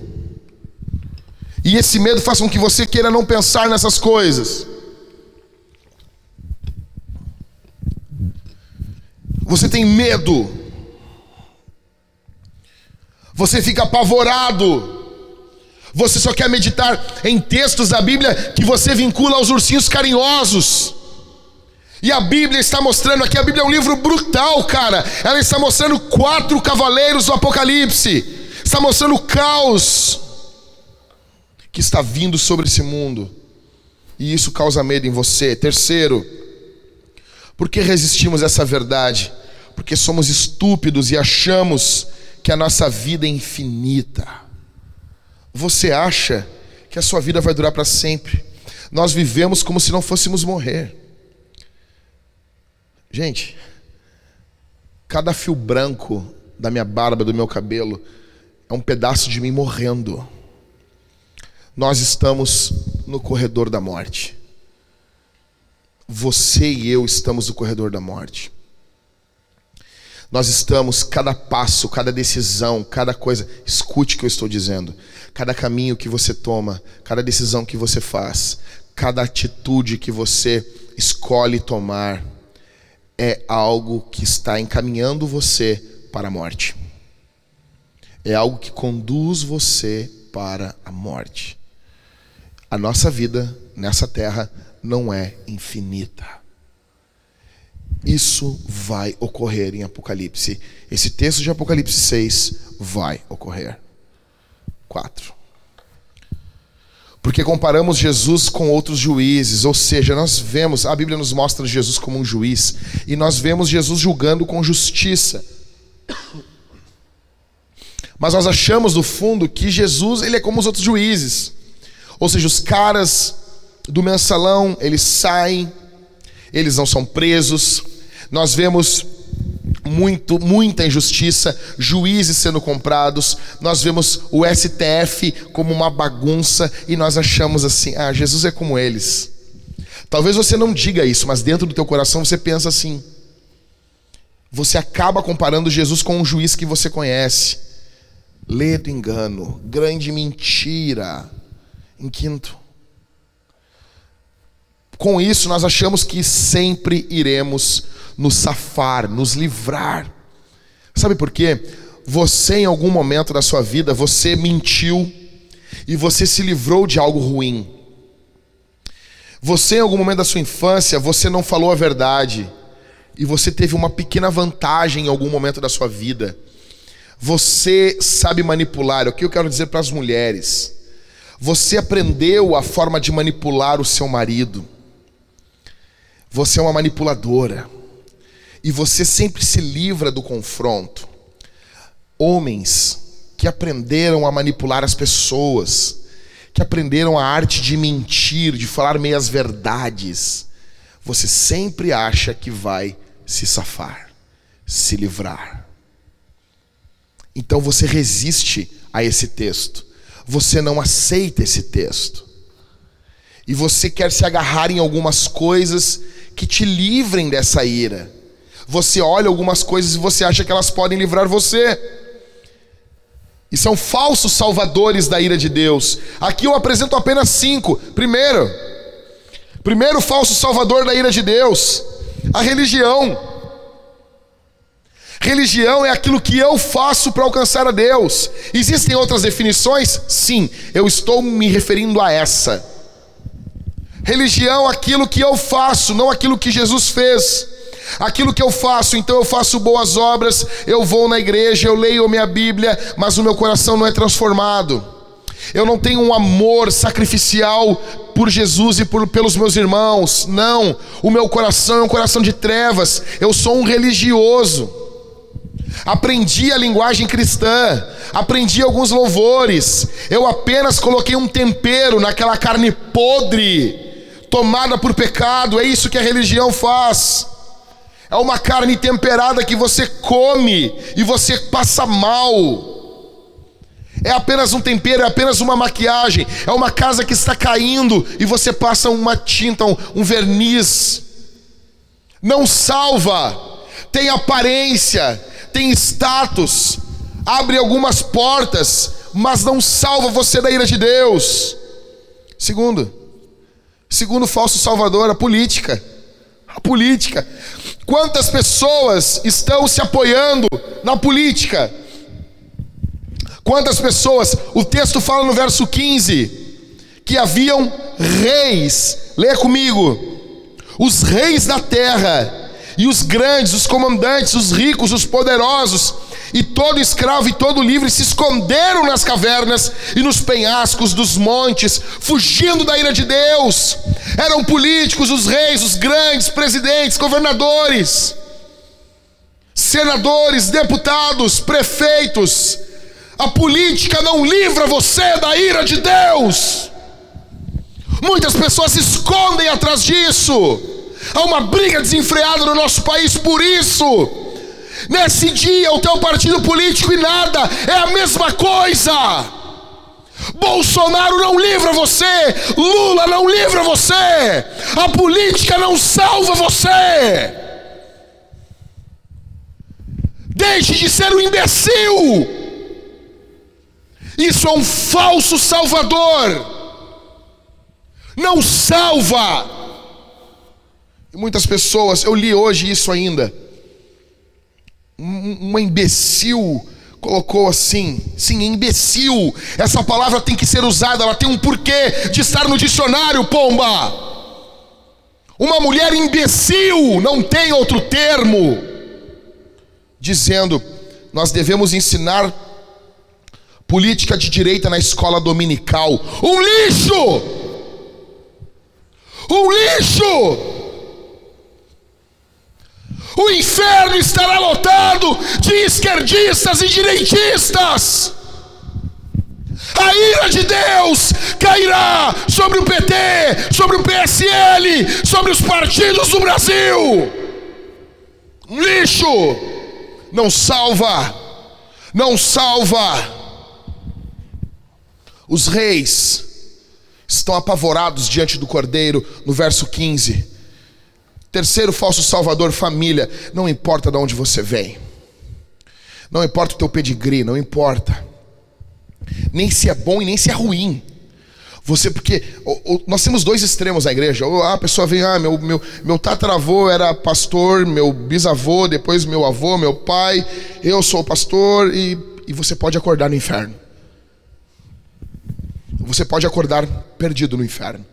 E esse medo faz com que você queira não pensar nessas coisas. Você tem medo. Você fica apavorado. Você só quer meditar em textos da Bíblia que você vincula aos ursinhos carinhosos. E a Bíblia está mostrando aqui, a Bíblia é um livro brutal, cara. Ela está mostrando quatro cavaleiros do Apocalipse. Está mostrando o caos que está vindo sobre esse mundo. E isso causa medo em você. Terceiro, por que resistimos essa verdade? Porque somos estúpidos e achamos que a nossa vida é infinita. Você acha que a sua vida vai durar para sempre. Nós vivemos como se não fôssemos morrer. Gente, cada fio branco da minha barba, do meu cabelo, é um pedaço de mim morrendo. Nós estamos no corredor da morte você e eu estamos no corredor da morte. Nós estamos, cada passo, cada decisão, cada coisa, escute o que eu estou dizendo. Cada caminho que você toma, cada decisão que você faz, cada atitude que você escolhe tomar, é algo que está encaminhando você para a morte. É algo que conduz você para a morte. A nossa vida nessa terra não é infinita. Isso vai ocorrer em Apocalipse. Esse texto de Apocalipse 6 vai ocorrer. 4. Porque comparamos Jesus com outros juízes, ou seja, nós vemos, a Bíblia nos mostra Jesus como um juiz, e nós vemos Jesus julgando com justiça. Mas nós achamos no fundo que Jesus, ele é como os outros juízes. Ou seja, os caras do mensalão, eles saem, eles não são presos. Nós vemos muito, muita injustiça, juízes sendo comprados. Nós vemos o STF como uma bagunça e nós achamos assim: ah, Jesus é como eles. Talvez você não diga isso, mas dentro do teu coração você pensa assim. Você acaba comparando Jesus com um juiz que você conhece. ledo engano, grande mentira. Em quinto, com isso nós achamos que sempre iremos nos safar, nos livrar. Sabe por quê? Você em algum momento da sua vida, você mentiu e você se livrou de algo ruim. Você em algum momento da sua infância, você não falou a verdade e você teve uma pequena vantagem em algum momento da sua vida. Você sabe manipular. O que eu quero dizer para as mulheres? Você aprendeu a forma de manipular o seu marido. Você é uma manipuladora. E você sempre se livra do confronto. Homens que aprenderam a manipular as pessoas, que aprenderam a arte de mentir, de falar meias verdades, você sempre acha que vai se safar, se livrar. Então você resiste a esse texto. Você não aceita esse texto. E você quer se agarrar em algumas coisas que te livrem dessa ira. Você olha algumas coisas e você acha que elas podem livrar você. E são falsos salvadores da ira de Deus. Aqui eu apresento apenas cinco. Primeiro, primeiro falso salvador da ira de Deus, a religião. Religião é aquilo que eu faço para alcançar a Deus. Existem outras definições? Sim, eu estou me referindo a essa. Religião aquilo que eu faço, não aquilo que Jesus fez. Aquilo que eu faço, então eu faço boas obras, eu vou na igreja, eu leio a minha Bíblia, mas o meu coração não é transformado. Eu não tenho um amor sacrificial por Jesus e por, pelos meus irmãos. Não, o meu coração é um coração de trevas. Eu sou um religioso aprendi a linguagem cristã, aprendi alguns louvores, eu apenas coloquei um tempero naquela carne podre, tomada por pecado, é isso que a religião faz. É uma carne temperada que você come e você passa mal. É apenas um tempero, é apenas uma maquiagem, é uma casa que está caindo e você passa uma tinta, um, um verniz. Não salva, tem aparência, tem status, abre algumas portas, mas não salva você da ira de Deus. Segundo, segundo falso salvador, a política. A política. Quantas pessoas estão se apoiando na política? Quantas pessoas? O texto fala no verso 15 que haviam reis. Leia comigo. Os reis da terra e os grandes, os comandantes, os ricos, os poderosos, e todo escravo e todo livre se esconderam nas cavernas e nos penhascos dos montes, fugindo da ira de Deus. Eram políticos, os reis, os grandes, presidentes, governadores, senadores, deputados, prefeitos. A política não livra você da ira de Deus. Muitas pessoas se escondem atrás disso. Há uma briga desenfreada no nosso país por isso. Nesse dia, o teu partido político e nada é a mesma coisa. Bolsonaro não livra você, Lula não livra você, a política não salva você. Deixe de ser um imbecil. Isso é um falso salvador. Não salva. E muitas pessoas, eu li hoje isso ainda. Uma imbecil colocou assim, sim, imbecil. Essa palavra tem que ser usada, ela tem um porquê de estar no dicionário, pomba. Uma mulher imbecil, não tem outro termo. Dizendo, nós devemos ensinar política de direita na escola dominical. Um lixo! Um lixo! O inferno estará lotado de esquerdistas e direitistas. A ira de Deus cairá sobre o PT, sobre o PSL, sobre os partidos do Brasil. Lixo não salva, não salva. Os reis estão apavorados diante do cordeiro, no verso 15 Terceiro falso salvador, família. Não importa de onde você vem. Não importa o teu pedigree, não importa. nem se é bom e nem se é ruim. Você, porque o, o, nós temos dois extremos na igreja. Ou a pessoa vem, ah, meu, meu, meu tataravô era pastor, meu bisavô, depois meu avô, meu pai, eu sou pastor, e, e você pode acordar no inferno. Você pode acordar perdido no inferno.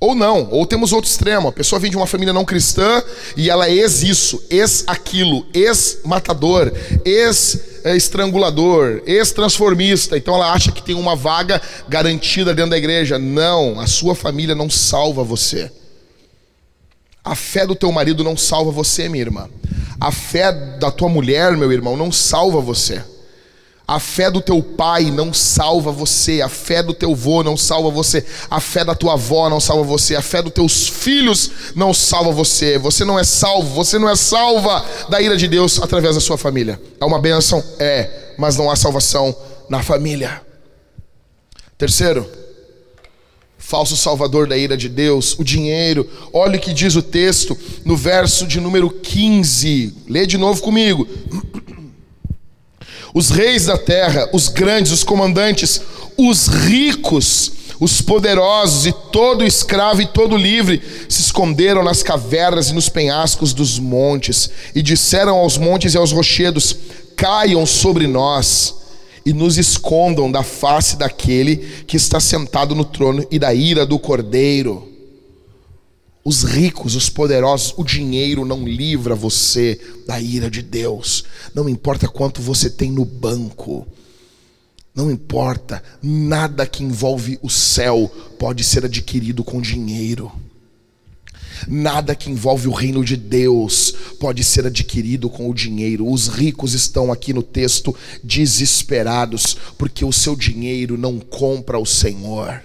Ou não, ou temos outro extremo. A pessoa vem de uma família não cristã e ela é ex isso, ex aquilo, ex matador, ex estrangulador, ex transformista. Então ela acha que tem uma vaga garantida dentro da igreja. Não, a sua família não salva você. A fé do teu marido não salva você, minha irmã. A fé da tua mulher, meu irmão, não salva você. A fé do teu pai não salva você, a fé do teu avô não salva você, a fé da tua avó não salva você, a fé dos teus filhos não salva você. Você não é salvo, você não é salva da ira de Deus através da sua família. É uma bênção? É, mas não há salvação na família. Terceiro, falso salvador da ira de Deus, o dinheiro. Olha o que diz o texto no verso de número 15. Lê de novo comigo os reis da terra, os grandes, os comandantes, os ricos, os poderosos e todo escravo e todo livre se esconderam nas cavernas e nos penhascos dos montes e disseram aos montes e aos rochedos: Caiam sobre nós e nos escondam da face daquele que está sentado no trono e da ira do cordeiro. Os ricos, os poderosos, o dinheiro não livra você da ira de Deus. Não importa quanto você tem no banco. Não importa, nada que envolve o céu pode ser adquirido com dinheiro. Nada que envolve o reino de Deus pode ser adquirido com o dinheiro. Os ricos estão aqui no texto desesperados, porque o seu dinheiro não compra o Senhor.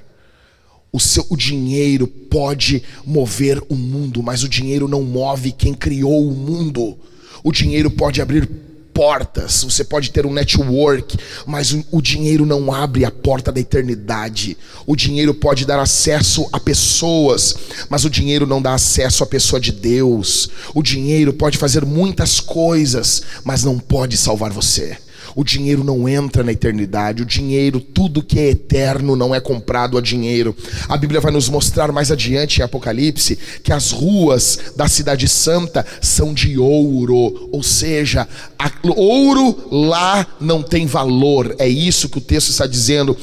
O seu o dinheiro pode mover o mundo, mas o dinheiro não move quem criou o mundo. O dinheiro pode abrir portas, você pode ter um network, mas o, o, dinheiro não abre a porta da eternidade. O dinheiro pode dar acesso a pessoas, mas o dinheiro não dá acesso à pessoa de Deus. O dinheiro pode fazer muitas coisas, mas não pode salvar você. O dinheiro não entra na eternidade. O dinheiro, tudo que é eterno, não é comprado a dinheiro. A Bíblia vai nos mostrar mais adiante em Apocalipse que as ruas da Cidade Santa são de ouro. Ou seja, a, ouro lá não tem valor. É isso que o texto está dizendo.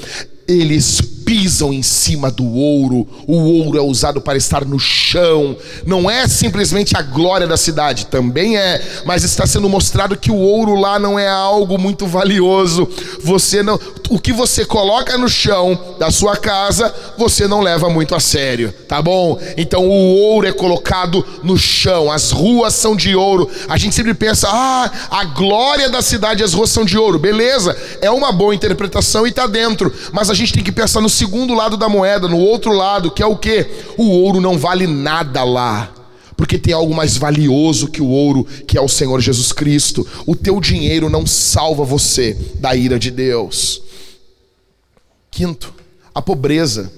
Eles pisam em cima do ouro, o ouro é usado para estar no chão, não é simplesmente a glória da cidade, também é, mas está sendo mostrado que o ouro lá não é algo muito valioso. Você não, o que você coloca no chão da sua casa, você não leva muito a sério, tá bom? Então o ouro é colocado no chão, as ruas são de ouro. A gente sempre pensa, ah, a glória da cidade, as ruas são de ouro, beleza? É uma boa interpretação e está dentro, mas a gente tem que pensar no segundo lado da moeda, no outro lado, que é o que? O ouro não vale nada lá. Porque tem algo mais valioso que o ouro, que é o Senhor Jesus Cristo. O teu dinheiro não salva você da ira de Deus. Quinto, a pobreza.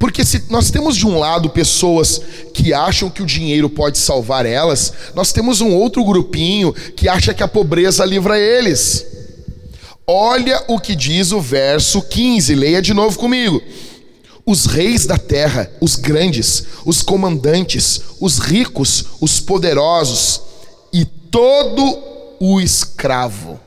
Porque se nós temos de um lado pessoas que acham que o dinheiro pode salvar elas, nós temos um outro grupinho que acha que a pobreza livra eles. Olha o que diz o verso 15, leia de novo comigo. Os reis da terra, os grandes, os comandantes, os ricos, os poderosos e todo o escravo,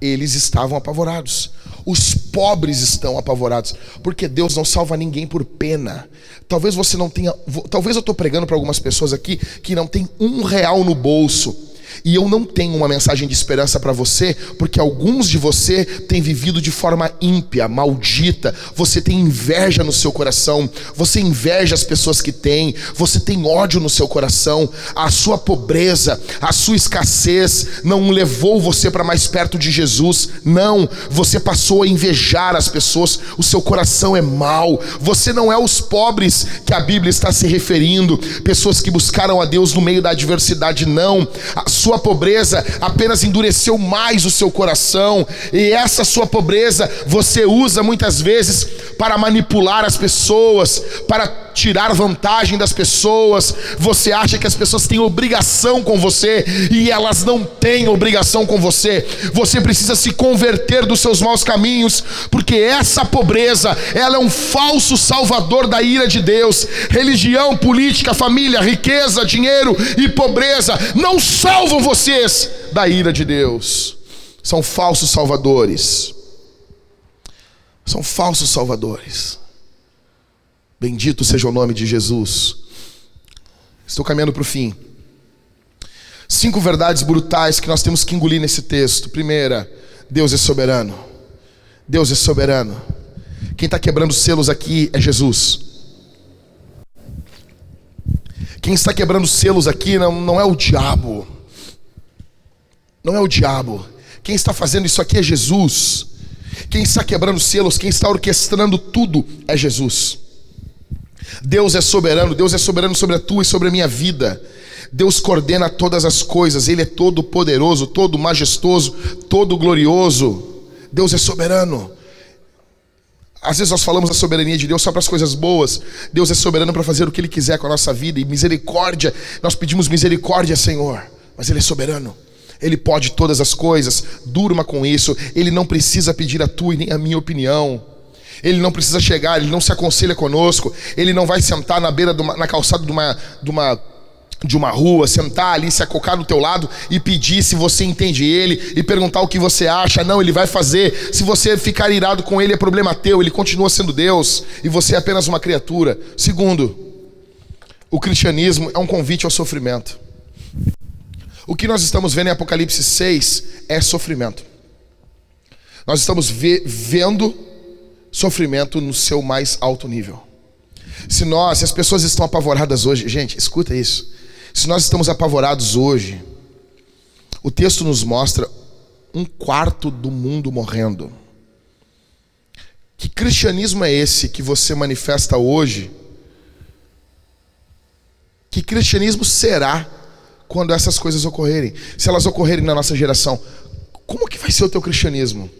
eles estavam apavorados. Os pobres estão apavorados, porque Deus não salva ninguém por pena. Talvez você não tenha, talvez eu estou pregando para algumas pessoas aqui que não tem um real no bolso e eu não tenho uma mensagem de esperança para você, porque alguns de você têm vivido de forma ímpia, maldita. Você tem inveja no seu coração, você inveja as pessoas que têm, você tem ódio no seu coração. A sua pobreza, a sua escassez não levou você para mais perto de Jesus. Não, você passou a invejar as pessoas. O seu coração é mau. Você não é os pobres que a Bíblia está se referindo, pessoas que buscaram a Deus no meio da adversidade. Não, a sua pobreza apenas endureceu mais o seu coração, e essa sua pobreza você usa muitas vezes para manipular as pessoas, para tirar vantagem das pessoas, você acha que as pessoas têm obrigação com você e elas não têm obrigação com você. Você precisa se converter dos seus maus caminhos, porque essa pobreza, ela é um falso salvador da ira de Deus. Religião, política, família, riqueza, dinheiro e pobreza não salvam vocês da ira de Deus. São falsos salvadores. São falsos salvadores. Bendito seja o nome de Jesus. Estou caminhando para o fim. Cinco verdades brutais que nós temos que engolir nesse texto. Primeira, Deus é soberano. Deus é soberano. Quem está quebrando selos aqui é Jesus. Quem está quebrando selos aqui não, não é o diabo. Não é o diabo. Quem está fazendo isso aqui é Jesus. Quem está quebrando selos, quem está orquestrando tudo é Jesus. Deus é soberano, Deus é soberano sobre a tua e sobre a minha vida. Deus coordena todas as coisas, Ele é todo poderoso, todo majestoso, todo glorioso. Deus é soberano. Às vezes nós falamos da soberania de Deus só para as coisas boas. Deus é soberano para fazer o que Ele quiser com a nossa vida. E misericórdia, nós pedimos misericórdia, Senhor. Mas Ele é soberano. Ele pode todas as coisas. Durma com isso. Ele não precisa pedir a tua e nem a minha opinião. Ele não precisa chegar, ele não se aconselha conosco, ele não vai sentar na beira, uma, na calçada de uma, de uma de uma rua, sentar ali, se acocar do teu lado e pedir se você entende ele e perguntar o que você acha. Não, ele vai fazer. Se você ficar irado com ele, é problema teu. Ele continua sendo Deus e você é apenas uma criatura. Segundo, o cristianismo é um convite ao sofrimento. O que nós estamos vendo em Apocalipse 6 é sofrimento. Nós estamos vendo sofrimento no seu mais alto nível. Se nós, se as pessoas estão apavoradas hoje, gente, escuta isso. Se nós estamos apavorados hoje, o texto nos mostra um quarto do mundo morrendo. Que cristianismo é esse que você manifesta hoje? Que cristianismo será quando essas coisas ocorrerem? Se elas ocorrerem na nossa geração, como que vai ser o teu cristianismo?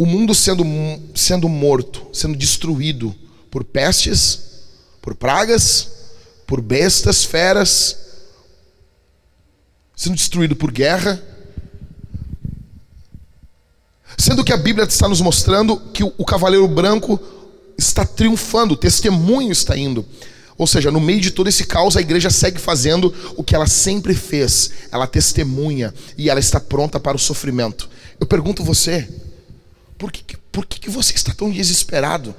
O mundo sendo, sendo morto, sendo destruído por pestes, por pragas, por bestas, feras, sendo destruído por guerra. Sendo que a Bíblia está nos mostrando que o, o cavaleiro branco está triunfando, o testemunho está indo. Ou seja, no meio de todo esse caos, a igreja segue fazendo o que ela sempre fez. Ela testemunha e ela está pronta para o sofrimento. Eu pergunto você, por que, por que, que você está tão desesperado?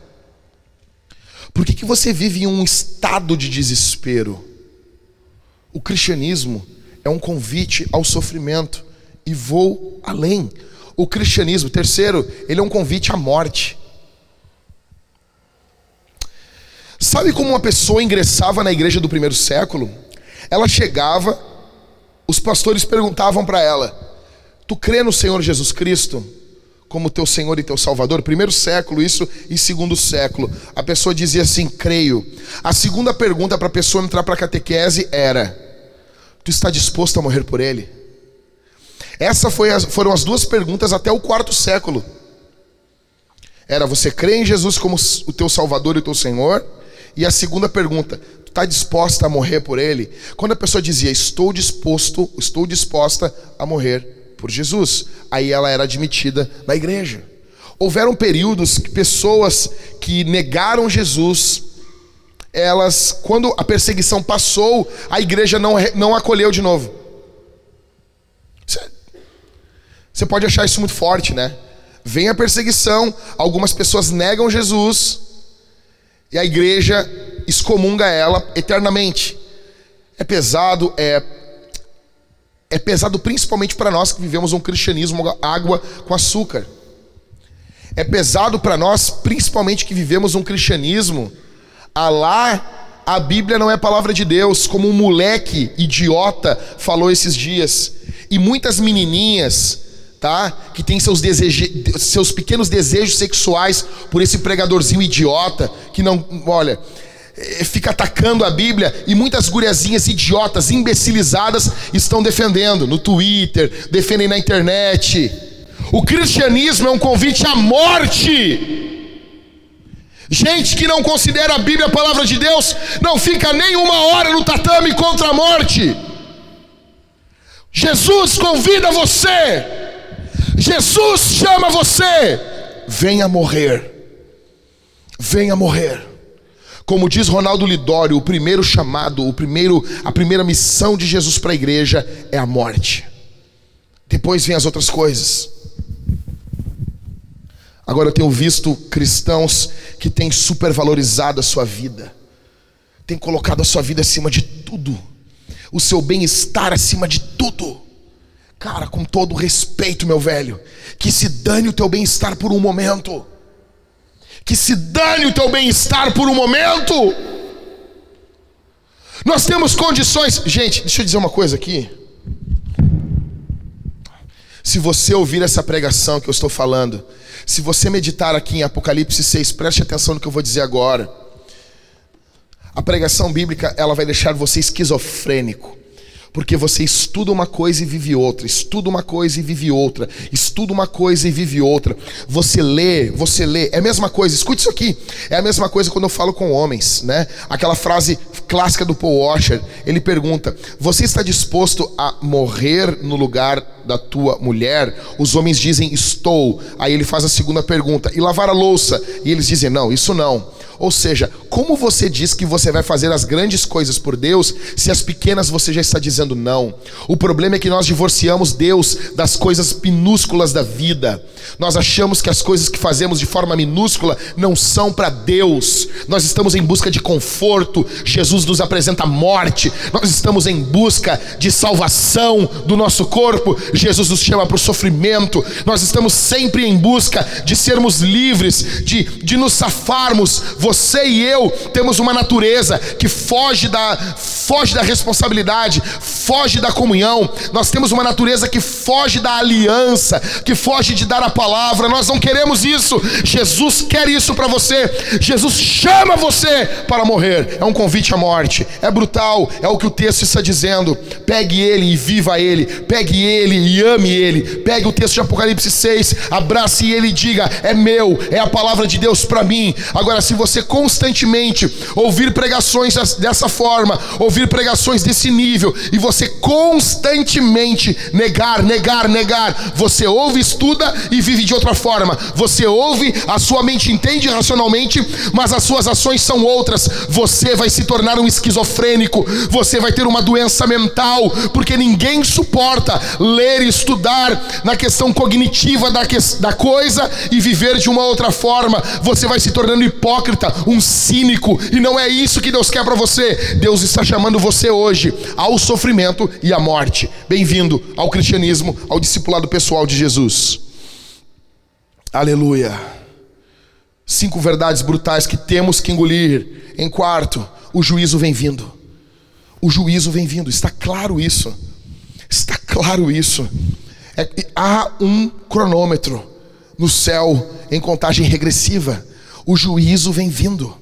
Por que, que você vive em um estado de desespero? O cristianismo é um convite ao sofrimento e vou além. O cristianismo, terceiro, ele é um convite à morte. Sabe como uma pessoa ingressava na igreja do primeiro século? Ela chegava, os pastores perguntavam para ela: Tu crê no Senhor Jesus Cristo? Como teu Senhor e teu Salvador. Primeiro século, isso, e segundo século. A pessoa dizia assim: creio. A segunda pergunta para a pessoa entrar para a catequese era: Tu está disposto a morrer por ele? Essas foram as duas perguntas até o quarto século. Era: Você crê em Jesus como o teu Salvador e o teu Senhor? E a segunda pergunta: está disposta a morrer por ele? Quando a pessoa dizia: Estou disposto, estou disposta a morrer por Jesus. Aí ela era admitida na igreja. Houveram períodos que pessoas que negaram Jesus, elas, quando a perseguição passou, a igreja não, não acolheu de novo. Você pode achar isso muito forte, né? Vem a perseguição, algumas pessoas negam Jesus e a igreja excomunga ela eternamente. É pesado, é é pesado principalmente para nós que vivemos um cristianismo água com açúcar. É pesado para nós, principalmente que vivemos um cristianismo a lá a Bíblia não é palavra de Deus, como um moleque idiota falou esses dias. E muitas menininhas, tá? Que tem seus desejos, seus pequenos desejos sexuais por esse pregadorzinho idiota que não, olha, fica atacando a Bíblia e muitas guriazinhas idiotas, imbecilizadas estão defendendo no Twitter, defendem na internet. O cristianismo é um convite à morte. Gente que não considera a Bíblia a palavra de Deus, não fica nem uma hora no tatame contra a morte. Jesus convida você, Jesus chama você, venha morrer, venha morrer. Como diz Ronaldo Lidório, o primeiro chamado, o primeiro, a primeira missão de Jesus para a igreja é a morte. Depois vem as outras coisas. Agora eu tenho visto cristãos que têm supervalorizado a sua vida, têm colocado a sua vida acima de tudo, o seu bem-estar acima de tudo. Cara, com todo respeito, meu velho, que se dane o teu bem-estar por um momento. Que se dane o teu bem-estar por um momento. Nós temos condições. Gente, deixa eu dizer uma coisa aqui. Se você ouvir essa pregação que eu estou falando, se você meditar aqui em Apocalipse 6, preste atenção no que eu vou dizer agora. A pregação bíblica, ela vai deixar você esquizofrênico. Porque você estuda uma coisa e vive outra, estuda uma coisa e vive outra, estuda uma coisa e vive outra. Você lê, você lê, é a mesma coisa. Escute isso aqui. É a mesma coisa quando eu falo com homens, né? Aquela frase clássica do Paul Washer, ele pergunta: "Você está disposto a morrer no lugar da tua mulher?" Os homens dizem: "Estou". Aí ele faz a segunda pergunta: "E lavar a louça?" E eles dizem: "Não, isso não". Ou seja, como você diz que você vai fazer as grandes coisas por Deus, se as pequenas você já está dizendo não? O problema é que nós divorciamos Deus das coisas minúsculas da vida. Nós achamos que as coisas que fazemos de forma minúscula não são para Deus. Nós estamos em busca de conforto. Jesus nos apresenta morte. Nós estamos em busca de salvação do nosso corpo. Jesus nos chama para o sofrimento. Nós estamos sempre em busca de sermos livres, de, de nos safarmos. Você e eu temos uma natureza que foge da, foge da responsabilidade, foge da comunhão. Nós temos uma natureza que foge da aliança, que foge de dar a palavra. Nós não queremos isso. Jesus quer isso para você. Jesus chama você para morrer. É um convite à morte. É brutal. É o que o texto está dizendo. Pegue ele e viva ele. Pegue ele e ame ele. Pegue o texto de Apocalipse 6, abrace ele e diga: É meu, é a palavra de Deus para mim. Agora, se você você constantemente ouvir pregações dessa forma, ouvir pregações desse nível, e você constantemente negar, negar, negar, você ouve, estuda e vive de outra forma. Você ouve, a sua mente entende racionalmente, mas as suas ações são outras. Você vai se tornar um esquizofrênico, você vai ter uma doença mental, porque ninguém suporta ler e estudar na questão cognitiva da, que, da coisa e viver de uma outra forma. Você vai se tornando hipócrita um cínico, e não é isso que Deus quer para você. Deus está chamando você hoje ao sofrimento e à morte. Bem-vindo ao cristianismo, ao discipulado pessoal de Jesus. Aleluia. Cinco verdades brutais que temos que engolir. Em quarto, o juízo vem vindo. O juízo vem vindo, está claro isso. Está claro isso. É, há um cronômetro no céu em contagem regressiva o juízo vem vindo.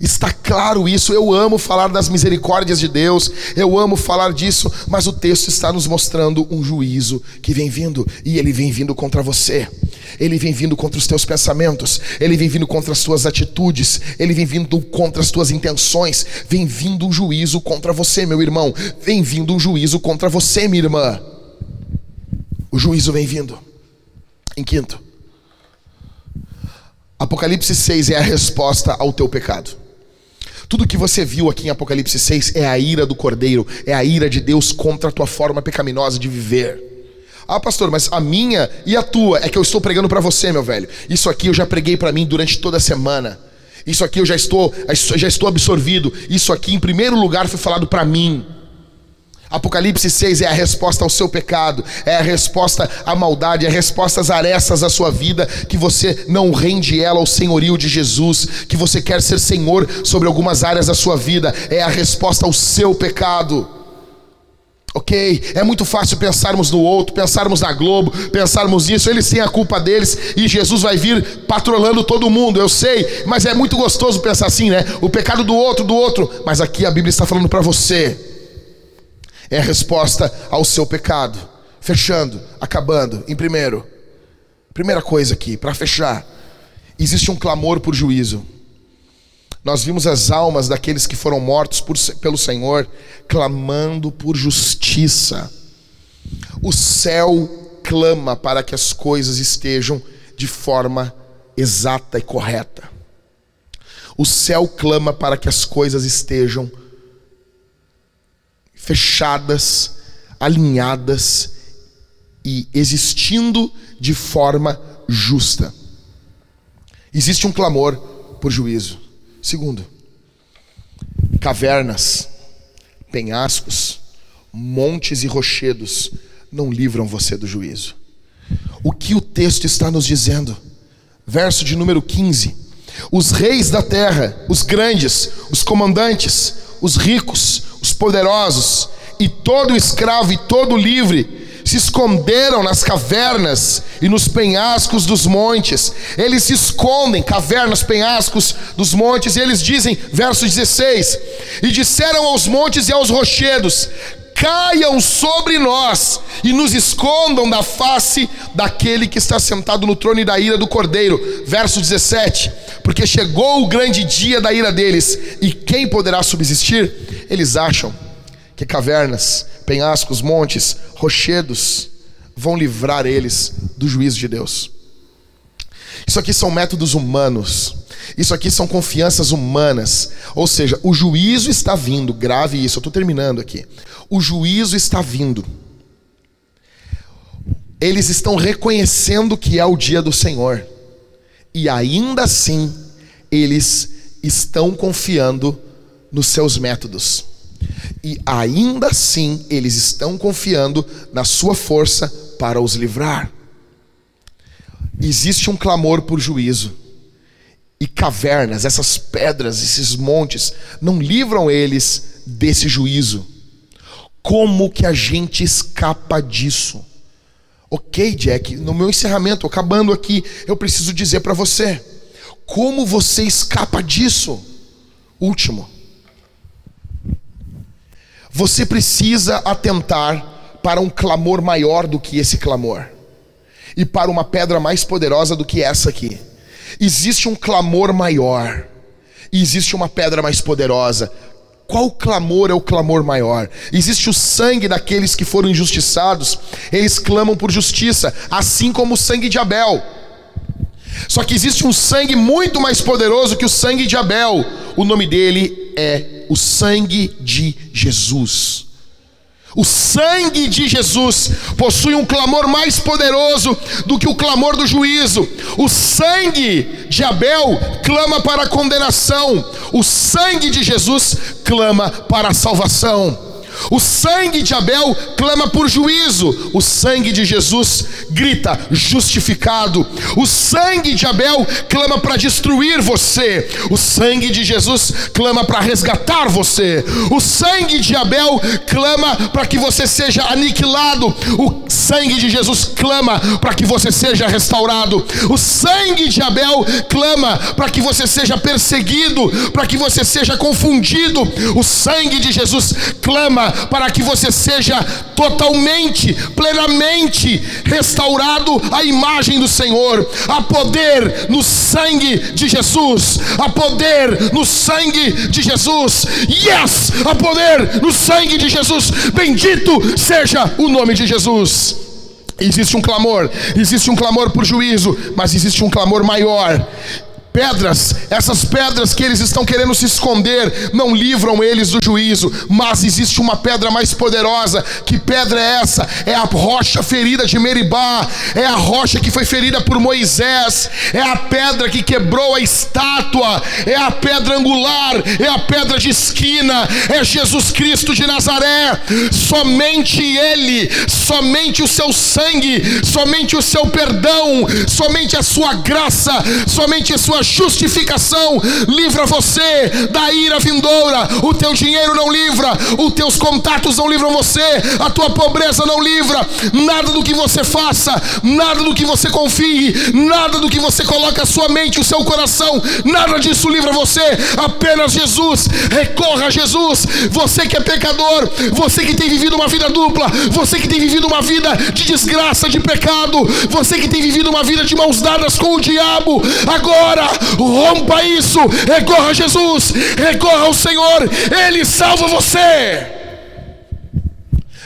Está claro isso. Eu amo falar das misericórdias de Deus, eu amo falar disso, mas o texto está nos mostrando um juízo que vem vindo, e ele vem vindo contra você. Ele vem vindo contra os teus pensamentos, ele vem vindo contra as tuas atitudes, ele vem vindo contra as tuas intenções. Vem vindo um juízo contra você, meu irmão. Vem vindo um juízo contra você, minha irmã. O juízo vem vindo. Em quinto, Apocalipse 6 é a resposta ao teu pecado. Tudo que você viu aqui em Apocalipse 6 é a ira do Cordeiro, é a ira de Deus contra a tua forma pecaminosa de viver. Ah, pastor, mas a minha e a tua é que eu estou pregando para você, meu velho. Isso aqui eu já preguei para mim durante toda a semana. Isso aqui eu já estou, já estou absorvido. Isso aqui, em primeiro lugar, foi falado para mim. Apocalipse 6 é a resposta ao seu pecado, é a resposta à maldade, é a resposta às arestas da sua vida, que você não rende ela ao senhorio de Jesus, que você quer ser senhor sobre algumas áreas da sua vida, é a resposta ao seu pecado. Ok? É muito fácil pensarmos no outro, pensarmos na Globo, pensarmos nisso, eles têm a culpa deles e Jesus vai vir patrolando todo mundo, eu sei, mas é muito gostoso pensar assim, né? O pecado do outro, do outro, mas aqui a Bíblia está falando para você é a resposta ao seu pecado. Fechando, acabando. Em primeiro, primeira coisa aqui, para fechar, existe um clamor por juízo. Nós vimos as almas daqueles que foram mortos por, pelo Senhor clamando por justiça. O céu clama para que as coisas estejam de forma exata e correta. O céu clama para que as coisas estejam fechadas, alinhadas e existindo de forma justa. Existe um clamor por juízo. Segundo, cavernas, penhascos, montes e rochedos não livram você do juízo. O que o texto está nos dizendo? Verso de número 15: Os reis da terra, os grandes, os comandantes, os ricos, os poderosos, e todo escravo e todo livre, se esconderam nas cavernas e nos penhascos dos montes. Eles se escondem, cavernas, penhascos dos montes, e eles dizem, verso 16: E disseram aos montes e aos rochedos: Caiam sobre nós e nos escondam da face daquele que está sentado no trono e da ira do cordeiro. Verso 17: Porque chegou o grande dia da ira deles, e quem poderá subsistir? Eles acham que cavernas, penhascos, montes, rochedos vão livrar eles do juízo de Deus. Isso aqui são métodos humanos. Isso aqui são confianças humanas. Ou seja, o juízo está vindo. Grave isso, eu estou terminando aqui. O juízo está vindo. Eles estão reconhecendo que é o dia do Senhor. E ainda assim, eles estão confiando nos seus métodos e ainda assim eles estão confiando na sua força para os livrar. Existe um clamor por juízo, e cavernas, essas pedras, esses montes, não livram eles desse juízo. Como que a gente escapa disso? Ok, Jack, no meu encerramento, acabando aqui, eu preciso dizer para você: como você escapa disso? Último, você precisa atentar para um clamor maior do que esse clamor, e para uma pedra mais poderosa do que essa aqui. Existe um clamor maior, e existe uma pedra mais poderosa. Qual clamor é o clamor maior? Existe o sangue daqueles que foram injustiçados, eles clamam por justiça, assim como o sangue de Abel. Só que existe um sangue muito mais poderoso que o sangue de Abel. O nome dele é o sangue de Jesus. O sangue de Jesus possui um clamor mais poderoso do que o clamor do juízo. O sangue de Abel clama para a condenação, o sangue de Jesus clama para a salvação. O sangue de Abel clama por juízo, o sangue de Jesus grita justificado. O sangue de Abel clama para destruir você, o sangue de Jesus clama para resgatar você. O sangue de Abel clama para que você seja aniquilado, o sangue de Jesus clama para que você seja restaurado. O sangue de Abel clama para que você seja perseguido, para que você seja confundido. O sangue de Jesus clama para que você seja totalmente, plenamente restaurado à imagem do Senhor. Há poder no sangue de Jesus. Há poder no sangue de Jesus. Yes! Há poder no sangue de Jesus. Bendito seja o nome de Jesus. Existe um clamor, existe um clamor por juízo, mas existe um clamor maior pedras, essas pedras que eles estão querendo se esconder, não livram eles do juízo, mas existe uma pedra mais poderosa. Que pedra é essa? É a rocha ferida de Meribá, é a rocha que foi ferida por Moisés, é a pedra que quebrou a estátua, é a pedra angular, é a pedra de esquina, é Jesus Cristo de Nazaré. Somente Ele, somente o seu sangue, somente o seu perdão, somente a sua graça, somente a sua justificação livra você da ira vindoura. O teu dinheiro não livra, os teus contatos não livram você, a tua pobreza não livra. Nada do que você faça, nada do que você confie, nada do que você coloca a sua mente, o seu coração, nada disso livra você. Apenas Jesus. Recorra a Jesus. Você que é pecador, você que tem vivido uma vida dupla, você que tem vivido uma vida de desgraça, de pecado, você que tem vivido uma vida de mãos dadas com o diabo, agora rompa isso, recorra a Jesus, recorra ao Senhor, Ele salva você.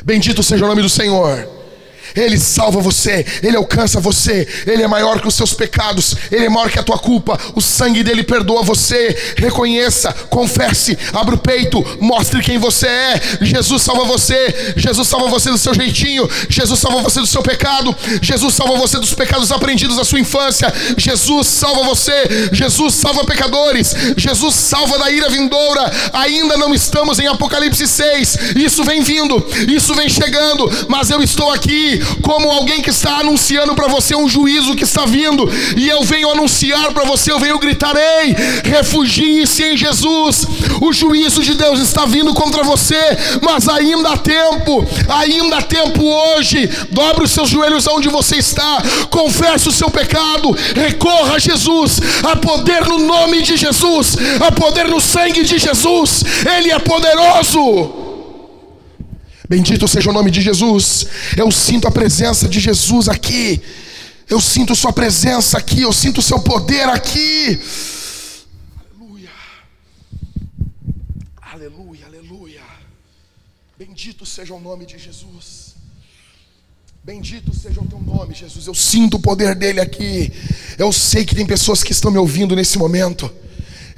Bendito seja o nome do Senhor. Ele salva você, Ele alcança você, Ele é maior que os seus pecados, Ele é maior que a tua culpa, o sangue dele perdoa você. Reconheça, confesse, abra o peito, mostre quem você é. Jesus salva você, Jesus salva você do seu jeitinho, Jesus salva você do seu pecado, Jesus salva você dos pecados aprendidos da sua infância, Jesus salva você, Jesus salva pecadores, Jesus salva da ira vindoura. Ainda não estamos em Apocalipse 6, isso vem vindo, isso vem chegando, mas eu estou aqui como alguém que está anunciando para você um juízo que está vindo, e eu venho anunciar para você, eu venho gritar: ei, refugie-se em Jesus, o juízo de Deus está vindo contra você, mas ainda há tempo, ainda há tempo hoje. Dobre os seus joelhos onde você está, confesse o seu pecado, recorra a Jesus, há poder no nome de Jesus, há poder no sangue de Jesus, Ele é poderoso. Bendito seja o nome de Jesus. Eu sinto a presença de Jesus aqui. Eu sinto Sua presença aqui. Eu sinto o Seu poder aqui. Aleluia. Aleluia, aleluia. Bendito seja o nome de Jesus. Bendito seja o teu nome, Jesus. Eu sinto o poder dele aqui. Eu sei que tem pessoas que estão me ouvindo nesse momento.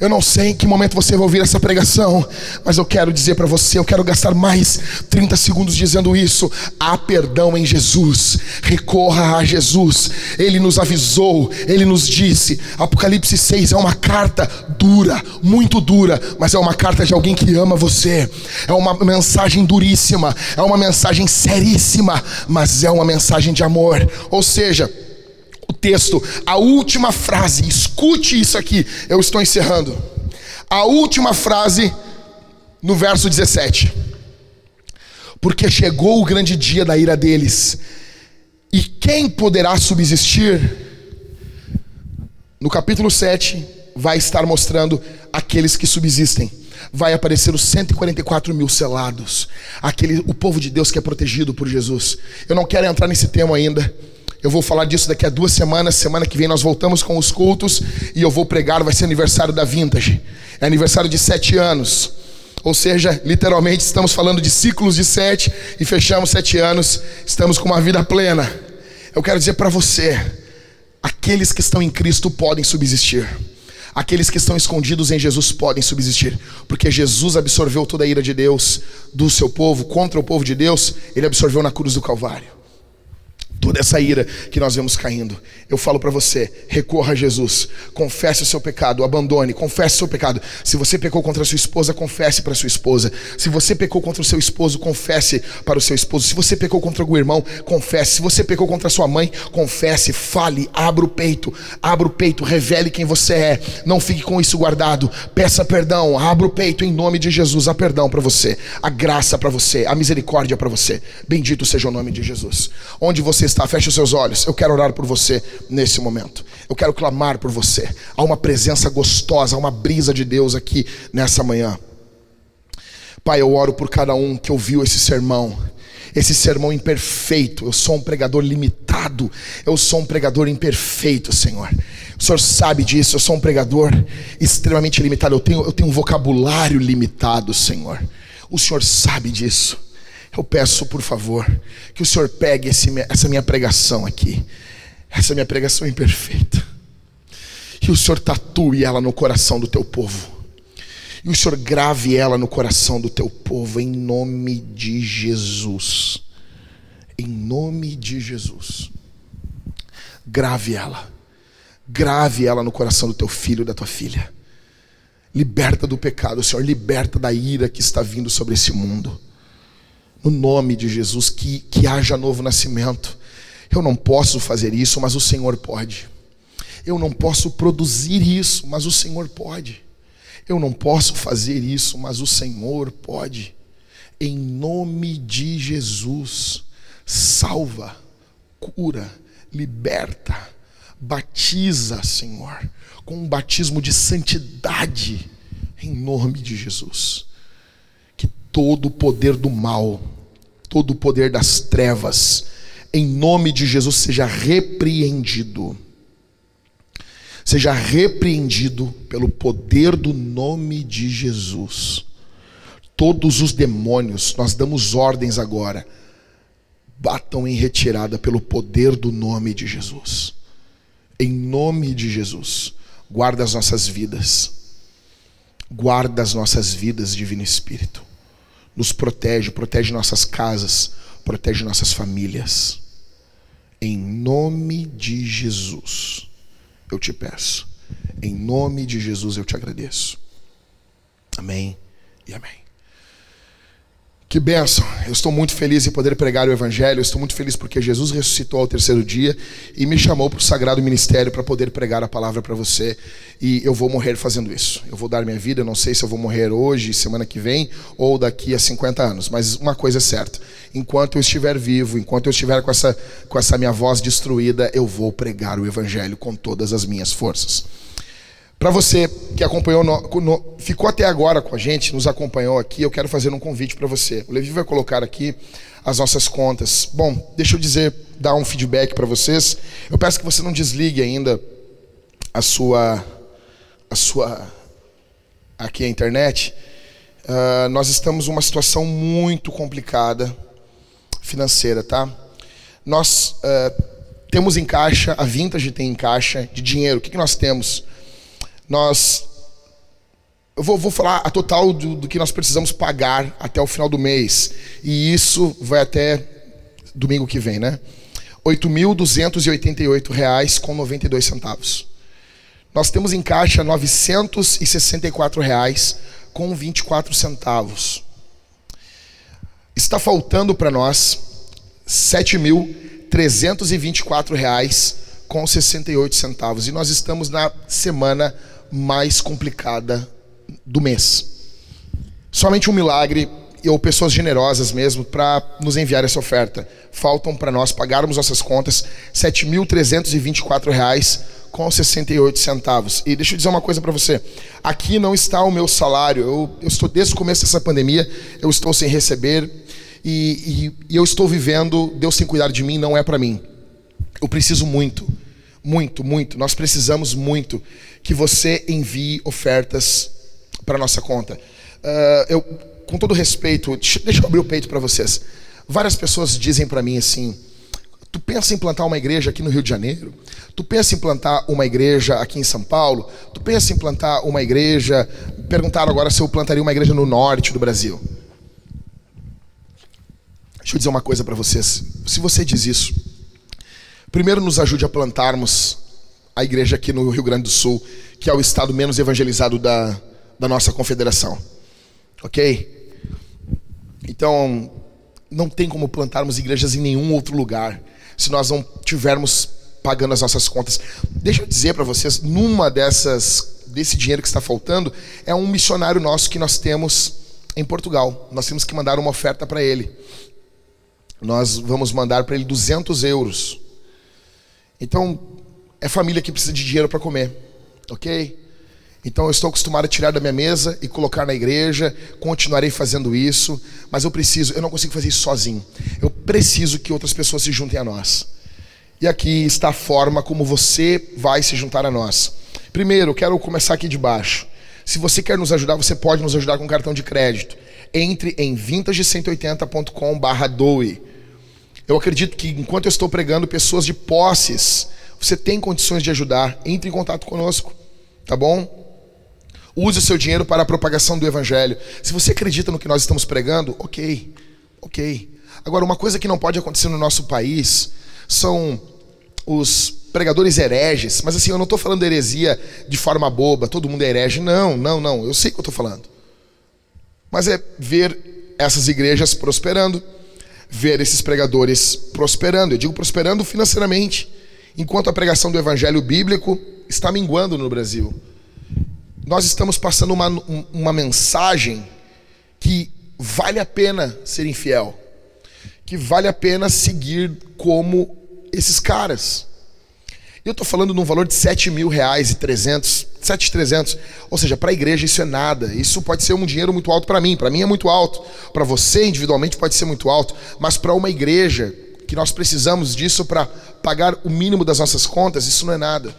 Eu não sei em que momento você vai ouvir essa pregação, mas eu quero dizer para você, eu quero gastar mais 30 segundos dizendo isso. Há perdão em Jesus. Recorra a Jesus. Ele nos avisou, ele nos disse. Apocalipse 6 é uma carta dura, muito dura, mas é uma carta de alguém que ama você. É uma mensagem duríssima, é uma mensagem seríssima, mas é uma mensagem de amor. Ou seja, o texto, a última frase, escute isso aqui, eu estou encerrando. A última frase no verso 17. Porque chegou o grande dia da ira deles, e quem poderá subsistir? No capítulo 7, vai estar mostrando aqueles que subsistem. Vai aparecer os 144 mil selados, aquele, o povo de Deus que é protegido por Jesus. Eu não quero entrar nesse tema ainda. Eu vou falar disso daqui a duas semanas. Semana que vem nós voltamos com os cultos e eu vou pregar. Vai ser aniversário da Vintage. É aniversário de sete anos. Ou seja, literalmente estamos falando de ciclos de sete e fechamos sete anos. Estamos com uma vida plena. Eu quero dizer para você: aqueles que estão em Cristo podem subsistir. Aqueles que estão escondidos em Jesus podem subsistir, porque Jesus absorveu toda a ira de Deus do seu povo contra o povo de Deus, ele absorveu na cruz do Calvário toda essa ira que nós vemos caindo. Eu falo para você, recorra a Jesus, confesse o seu pecado, abandone, confesse o seu pecado. Se você pecou contra a sua esposa, confesse para sua esposa. Se você pecou contra o seu esposo, confesse para o seu esposo. Se você pecou contra algum irmão, confesse. Se você pecou contra a sua mãe, confesse, fale, abra o peito, abra o peito, revele quem você é. Não fique com isso guardado. Peça perdão, abra o peito em nome de Jesus. Há perdão para você, a graça para você, a misericórdia para você. Bendito seja o nome de Jesus. Onde você está, feche os seus olhos. Eu quero orar por você nesse momento. Eu quero clamar por você. Há uma presença gostosa, há uma brisa de Deus aqui nessa manhã. Pai, eu oro por cada um que ouviu esse sermão. Esse sermão imperfeito. Eu sou um pregador limitado. Eu sou um pregador imperfeito, Senhor. O Senhor sabe disso. Eu sou um pregador extremamente limitado. Eu tenho, eu tenho um vocabulário limitado, Senhor. O Senhor sabe disso. Eu peço, por favor, que o Senhor pegue esse, essa minha pregação aqui, essa minha pregação imperfeita, e o Senhor tatue ela no coração do teu povo, e o Senhor grave ela no coração do teu povo, em nome de Jesus. Em nome de Jesus. Grave ela, grave ela no coração do teu filho e da tua filha. Liberta do pecado, Senhor, liberta da ira que está vindo sobre esse mundo no nome de Jesus, que, que haja novo nascimento. Eu não posso fazer isso, mas o Senhor pode. Eu não posso produzir isso, mas o Senhor pode. Eu não posso fazer isso, mas o Senhor pode. Em nome de Jesus, salva, cura, liberta, batiza, Senhor, com um batismo de santidade, em nome de Jesus todo o poder do mal todo o poder das trevas, em nome de Jesus, seja repreendido. Seja repreendido pelo poder do nome de Jesus. Todos os demônios, nós damos ordens agora, batam em retirada pelo poder do nome de Jesus. Em nome de Jesus, guarda as nossas vidas. Guarda as nossas vidas, Divino Espírito. Nos protege, protege nossas casas, protege nossas famílias. Em nome de Jesus, eu te peço. Em nome de Jesus, eu te agradeço. Amém e amém. Que benção! Eu estou muito feliz em poder pregar o Evangelho. Eu estou muito feliz porque Jesus ressuscitou ao terceiro dia e me chamou para o sagrado ministério para poder pregar a palavra para você. E eu vou morrer fazendo isso. Eu vou dar minha vida. Eu não sei se eu vou morrer hoje, semana que vem ou daqui a 50 anos. Mas uma coisa é certa: enquanto eu estiver vivo, enquanto eu estiver com essa, com essa minha voz destruída, eu vou pregar o Evangelho com todas as minhas forças. Para você que acompanhou, no, no, ficou até agora com a gente, nos acompanhou aqui, eu quero fazer um convite para você. O Levi vai colocar aqui as nossas contas. Bom, deixa eu dizer, dar um feedback para vocês. Eu peço que você não desligue ainda a sua, a sua, aqui a internet. Uh, nós estamos numa situação muito complicada financeira, tá? Nós uh, temos em caixa, a Vintage tem em caixa de dinheiro. O que, que nós temos? Nós. Eu vou, vou falar a total do, do, que nós precisamos pagar até o final do mês. E isso vai até domingo que vem, né? R$ 8.288,92 com 92 centavos. Nós temos em caixa 964 reais com 24 centavos. Está faltando para nós 7.324 reais com 68 centavos. E nós estamos na semana mais complicada do mês. Somente um milagre ou pessoas generosas mesmo para nos enviar essa oferta. Faltam para nós pagarmos nossas contas R$ 7.324 com 68 centavos. E deixa eu dizer uma coisa para você. Aqui não está o meu salário. Eu, eu, estou desde o começo dessa pandemia, eu estou sem receber e, e, e eu estou vivendo. Deus tem cuidado de mim, não é para mim. Eu preciso muito muito, muito. Nós precisamos muito que você envie ofertas para nossa conta. Uh, eu, com todo respeito, deixa eu abrir o peito para vocês. Várias pessoas dizem para mim assim: tu pensa em plantar uma igreja aqui no Rio de Janeiro? Tu pensa em plantar uma igreja aqui em São Paulo? Tu pensa em plantar uma igreja? Perguntaram agora se eu plantaria uma igreja no norte do Brasil. Deixa eu dizer uma coisa para vocês. Se você diz isso, Primeiro, nos ajude a plantarmos a igreja aqui no Rio Grande do Sul, que é o estado menos evangelizado da, da nossa confederação. Ok? Então, não tem como plantarmos igrejas em nenhum outro lugar se nós não tivermos pagando as nossas contas. Deixa eu dizer para vocês, numa dessas desse dinheiro que está faltando, é um missionário nosso que nós temos em Portugal. Nós temos que mandar uma oferta para ele. Nós vamos mandar para ele 200 euros. Então, é família que precisa de dinheiro para comer, ok? Então eu estou acostumado a tirar da minha mesa e colocar na igreja, continuarei fazendo isso, mas eu preciso, eu não consigo fazer isso sozinho. Eu preciso que outras pessoas se juntem a nós. E aqui está a forma como você vai se juntar a nós. Primeiro, quero começar aqui de baixo. Se você quer nos ajudar, você pode nos ajudar com cartão de crédito. Entre em vintage180.com/doe. Eu acredito que enquanto eu estou pregando, pessoas de posses, você tem condições de ajudar, entre em contato conosco, tá bom? Use o seu dinheiro para a propagação do evangelho. Se você acredita no que nós estamos pregando, ok, ok. Agora, uma coisa que não pode acontecer no nosso país são os pregadores hereges, mas assim, eu não estou falando heresia de forma boba, todo mundo é herege. Não, não, não, eu sei o que eu estou falando. Mas é ver essas igrejas prosperando ver esses pregadores prosperando. Eu digo prosperando financeiramente, enquanto a pregação do evangelho bíblico está minguando no Brasil. Nós estamos passando uma, uma mensagem que vale a pena ser infiel, que vale a pena seguir como esses caras. eu estou falando num valor de 7 mil reais e 300, 7,300. Ou seja, para a igreja isso é nada. Isso pode ser um dinheiro muito alto para mim. Para mim é muito alto. Para você individualmente pode ser muito alto. Mas para uma igreja que nós precisamos disso para pagar o mínimo das nossas contas, isso não é nada.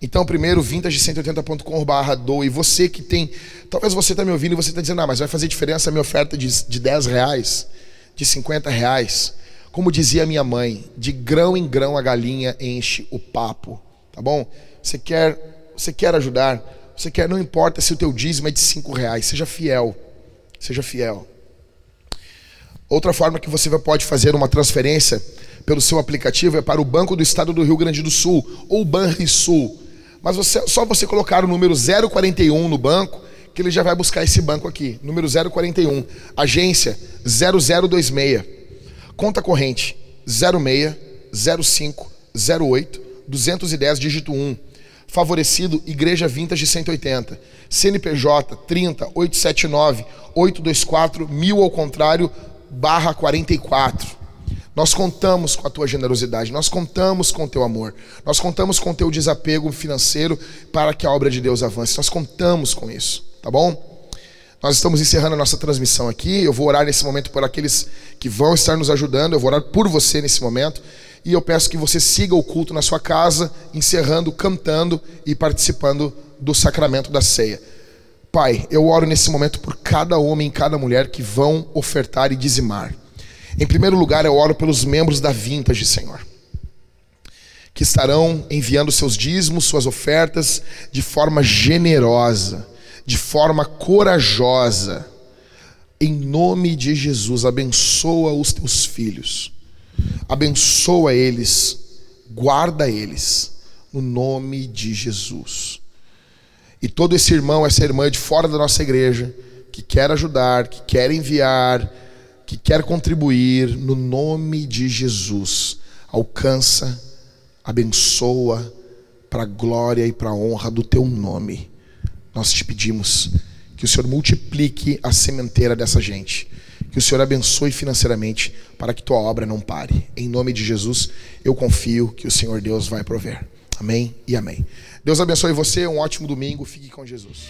Então, primeiro, vintage180.com barra doe. Você que tem. Talvez você está me ouvindo e você está dizendo, ah, mas vai fazer diferença a minha oferta de, de 10 reais, de 50 reais. Como dizia minha mãe, de grão em grão a galinha enche o papo. Tá bom? Você quer, você quer ajudar, você quer, não importa se o teu dízimo é de 5 reais, seja fiel. Seja fiel. Outra forma que você pode fazer uma transferência pelo seu aplicativo é para o Banco do Estado do Rio Grande do Sul, ou Banrisul. Mas você, só você colocar o número 041 no banco, que ele já vai buscar esse banco aqui. Número 041. Agência 0026. Conta corrente 06 05 08 210 dígito 1. Favorecido Igreja Vintage 180. CNPJ 30 879 824 mil ao contrário barra 44. Nós contamos com a tua generosidade, nós contamos com o teu amor, nós contamos com o teu desapego financeiro para que a obra de Deus avance. Nós contamos com isso, tá bom? Nós estamos encerrando a nossa transmissão aqui. Eu vou orar nesse momento por aqueles que vão estar nos ajudando. Eu vou orar por você nesse momento. E eu peço que você siga o culto na sua casa, encerrando, cantando e participando do sacramento da ceia. Pai, eu oro nesse momento por cada homem e cada mulher que vão ofertar e dizimar. Em primeiro lugar, eu oro pelos membros da Vintage, Senhor, que estarão enviando seus dízimos, suas ofertas de forma generosa, de forma corajosa. Em nome de Jesus, abençoa os teus filhos, abençoa eles, guarda eles, no nome de Jesus. E todo esse irmão, essa irmã de fora da nossa igreja, que quer ajudar, que quer enviar, que quer contribuir, no nome de Jesus, alcança, abençoa, para a glória e para a honra do teu nome. Nós te pedimos que o Senhor multiplique a sementeira dessa gente. Que o Senhor abençoe financeiramente para que tua obra não pare. Em nome de Jesus, eu confio que o Senhor Deus vai prover. Amém e amém. Deus abençoe você, um ótimo domingo, fique com Jesus.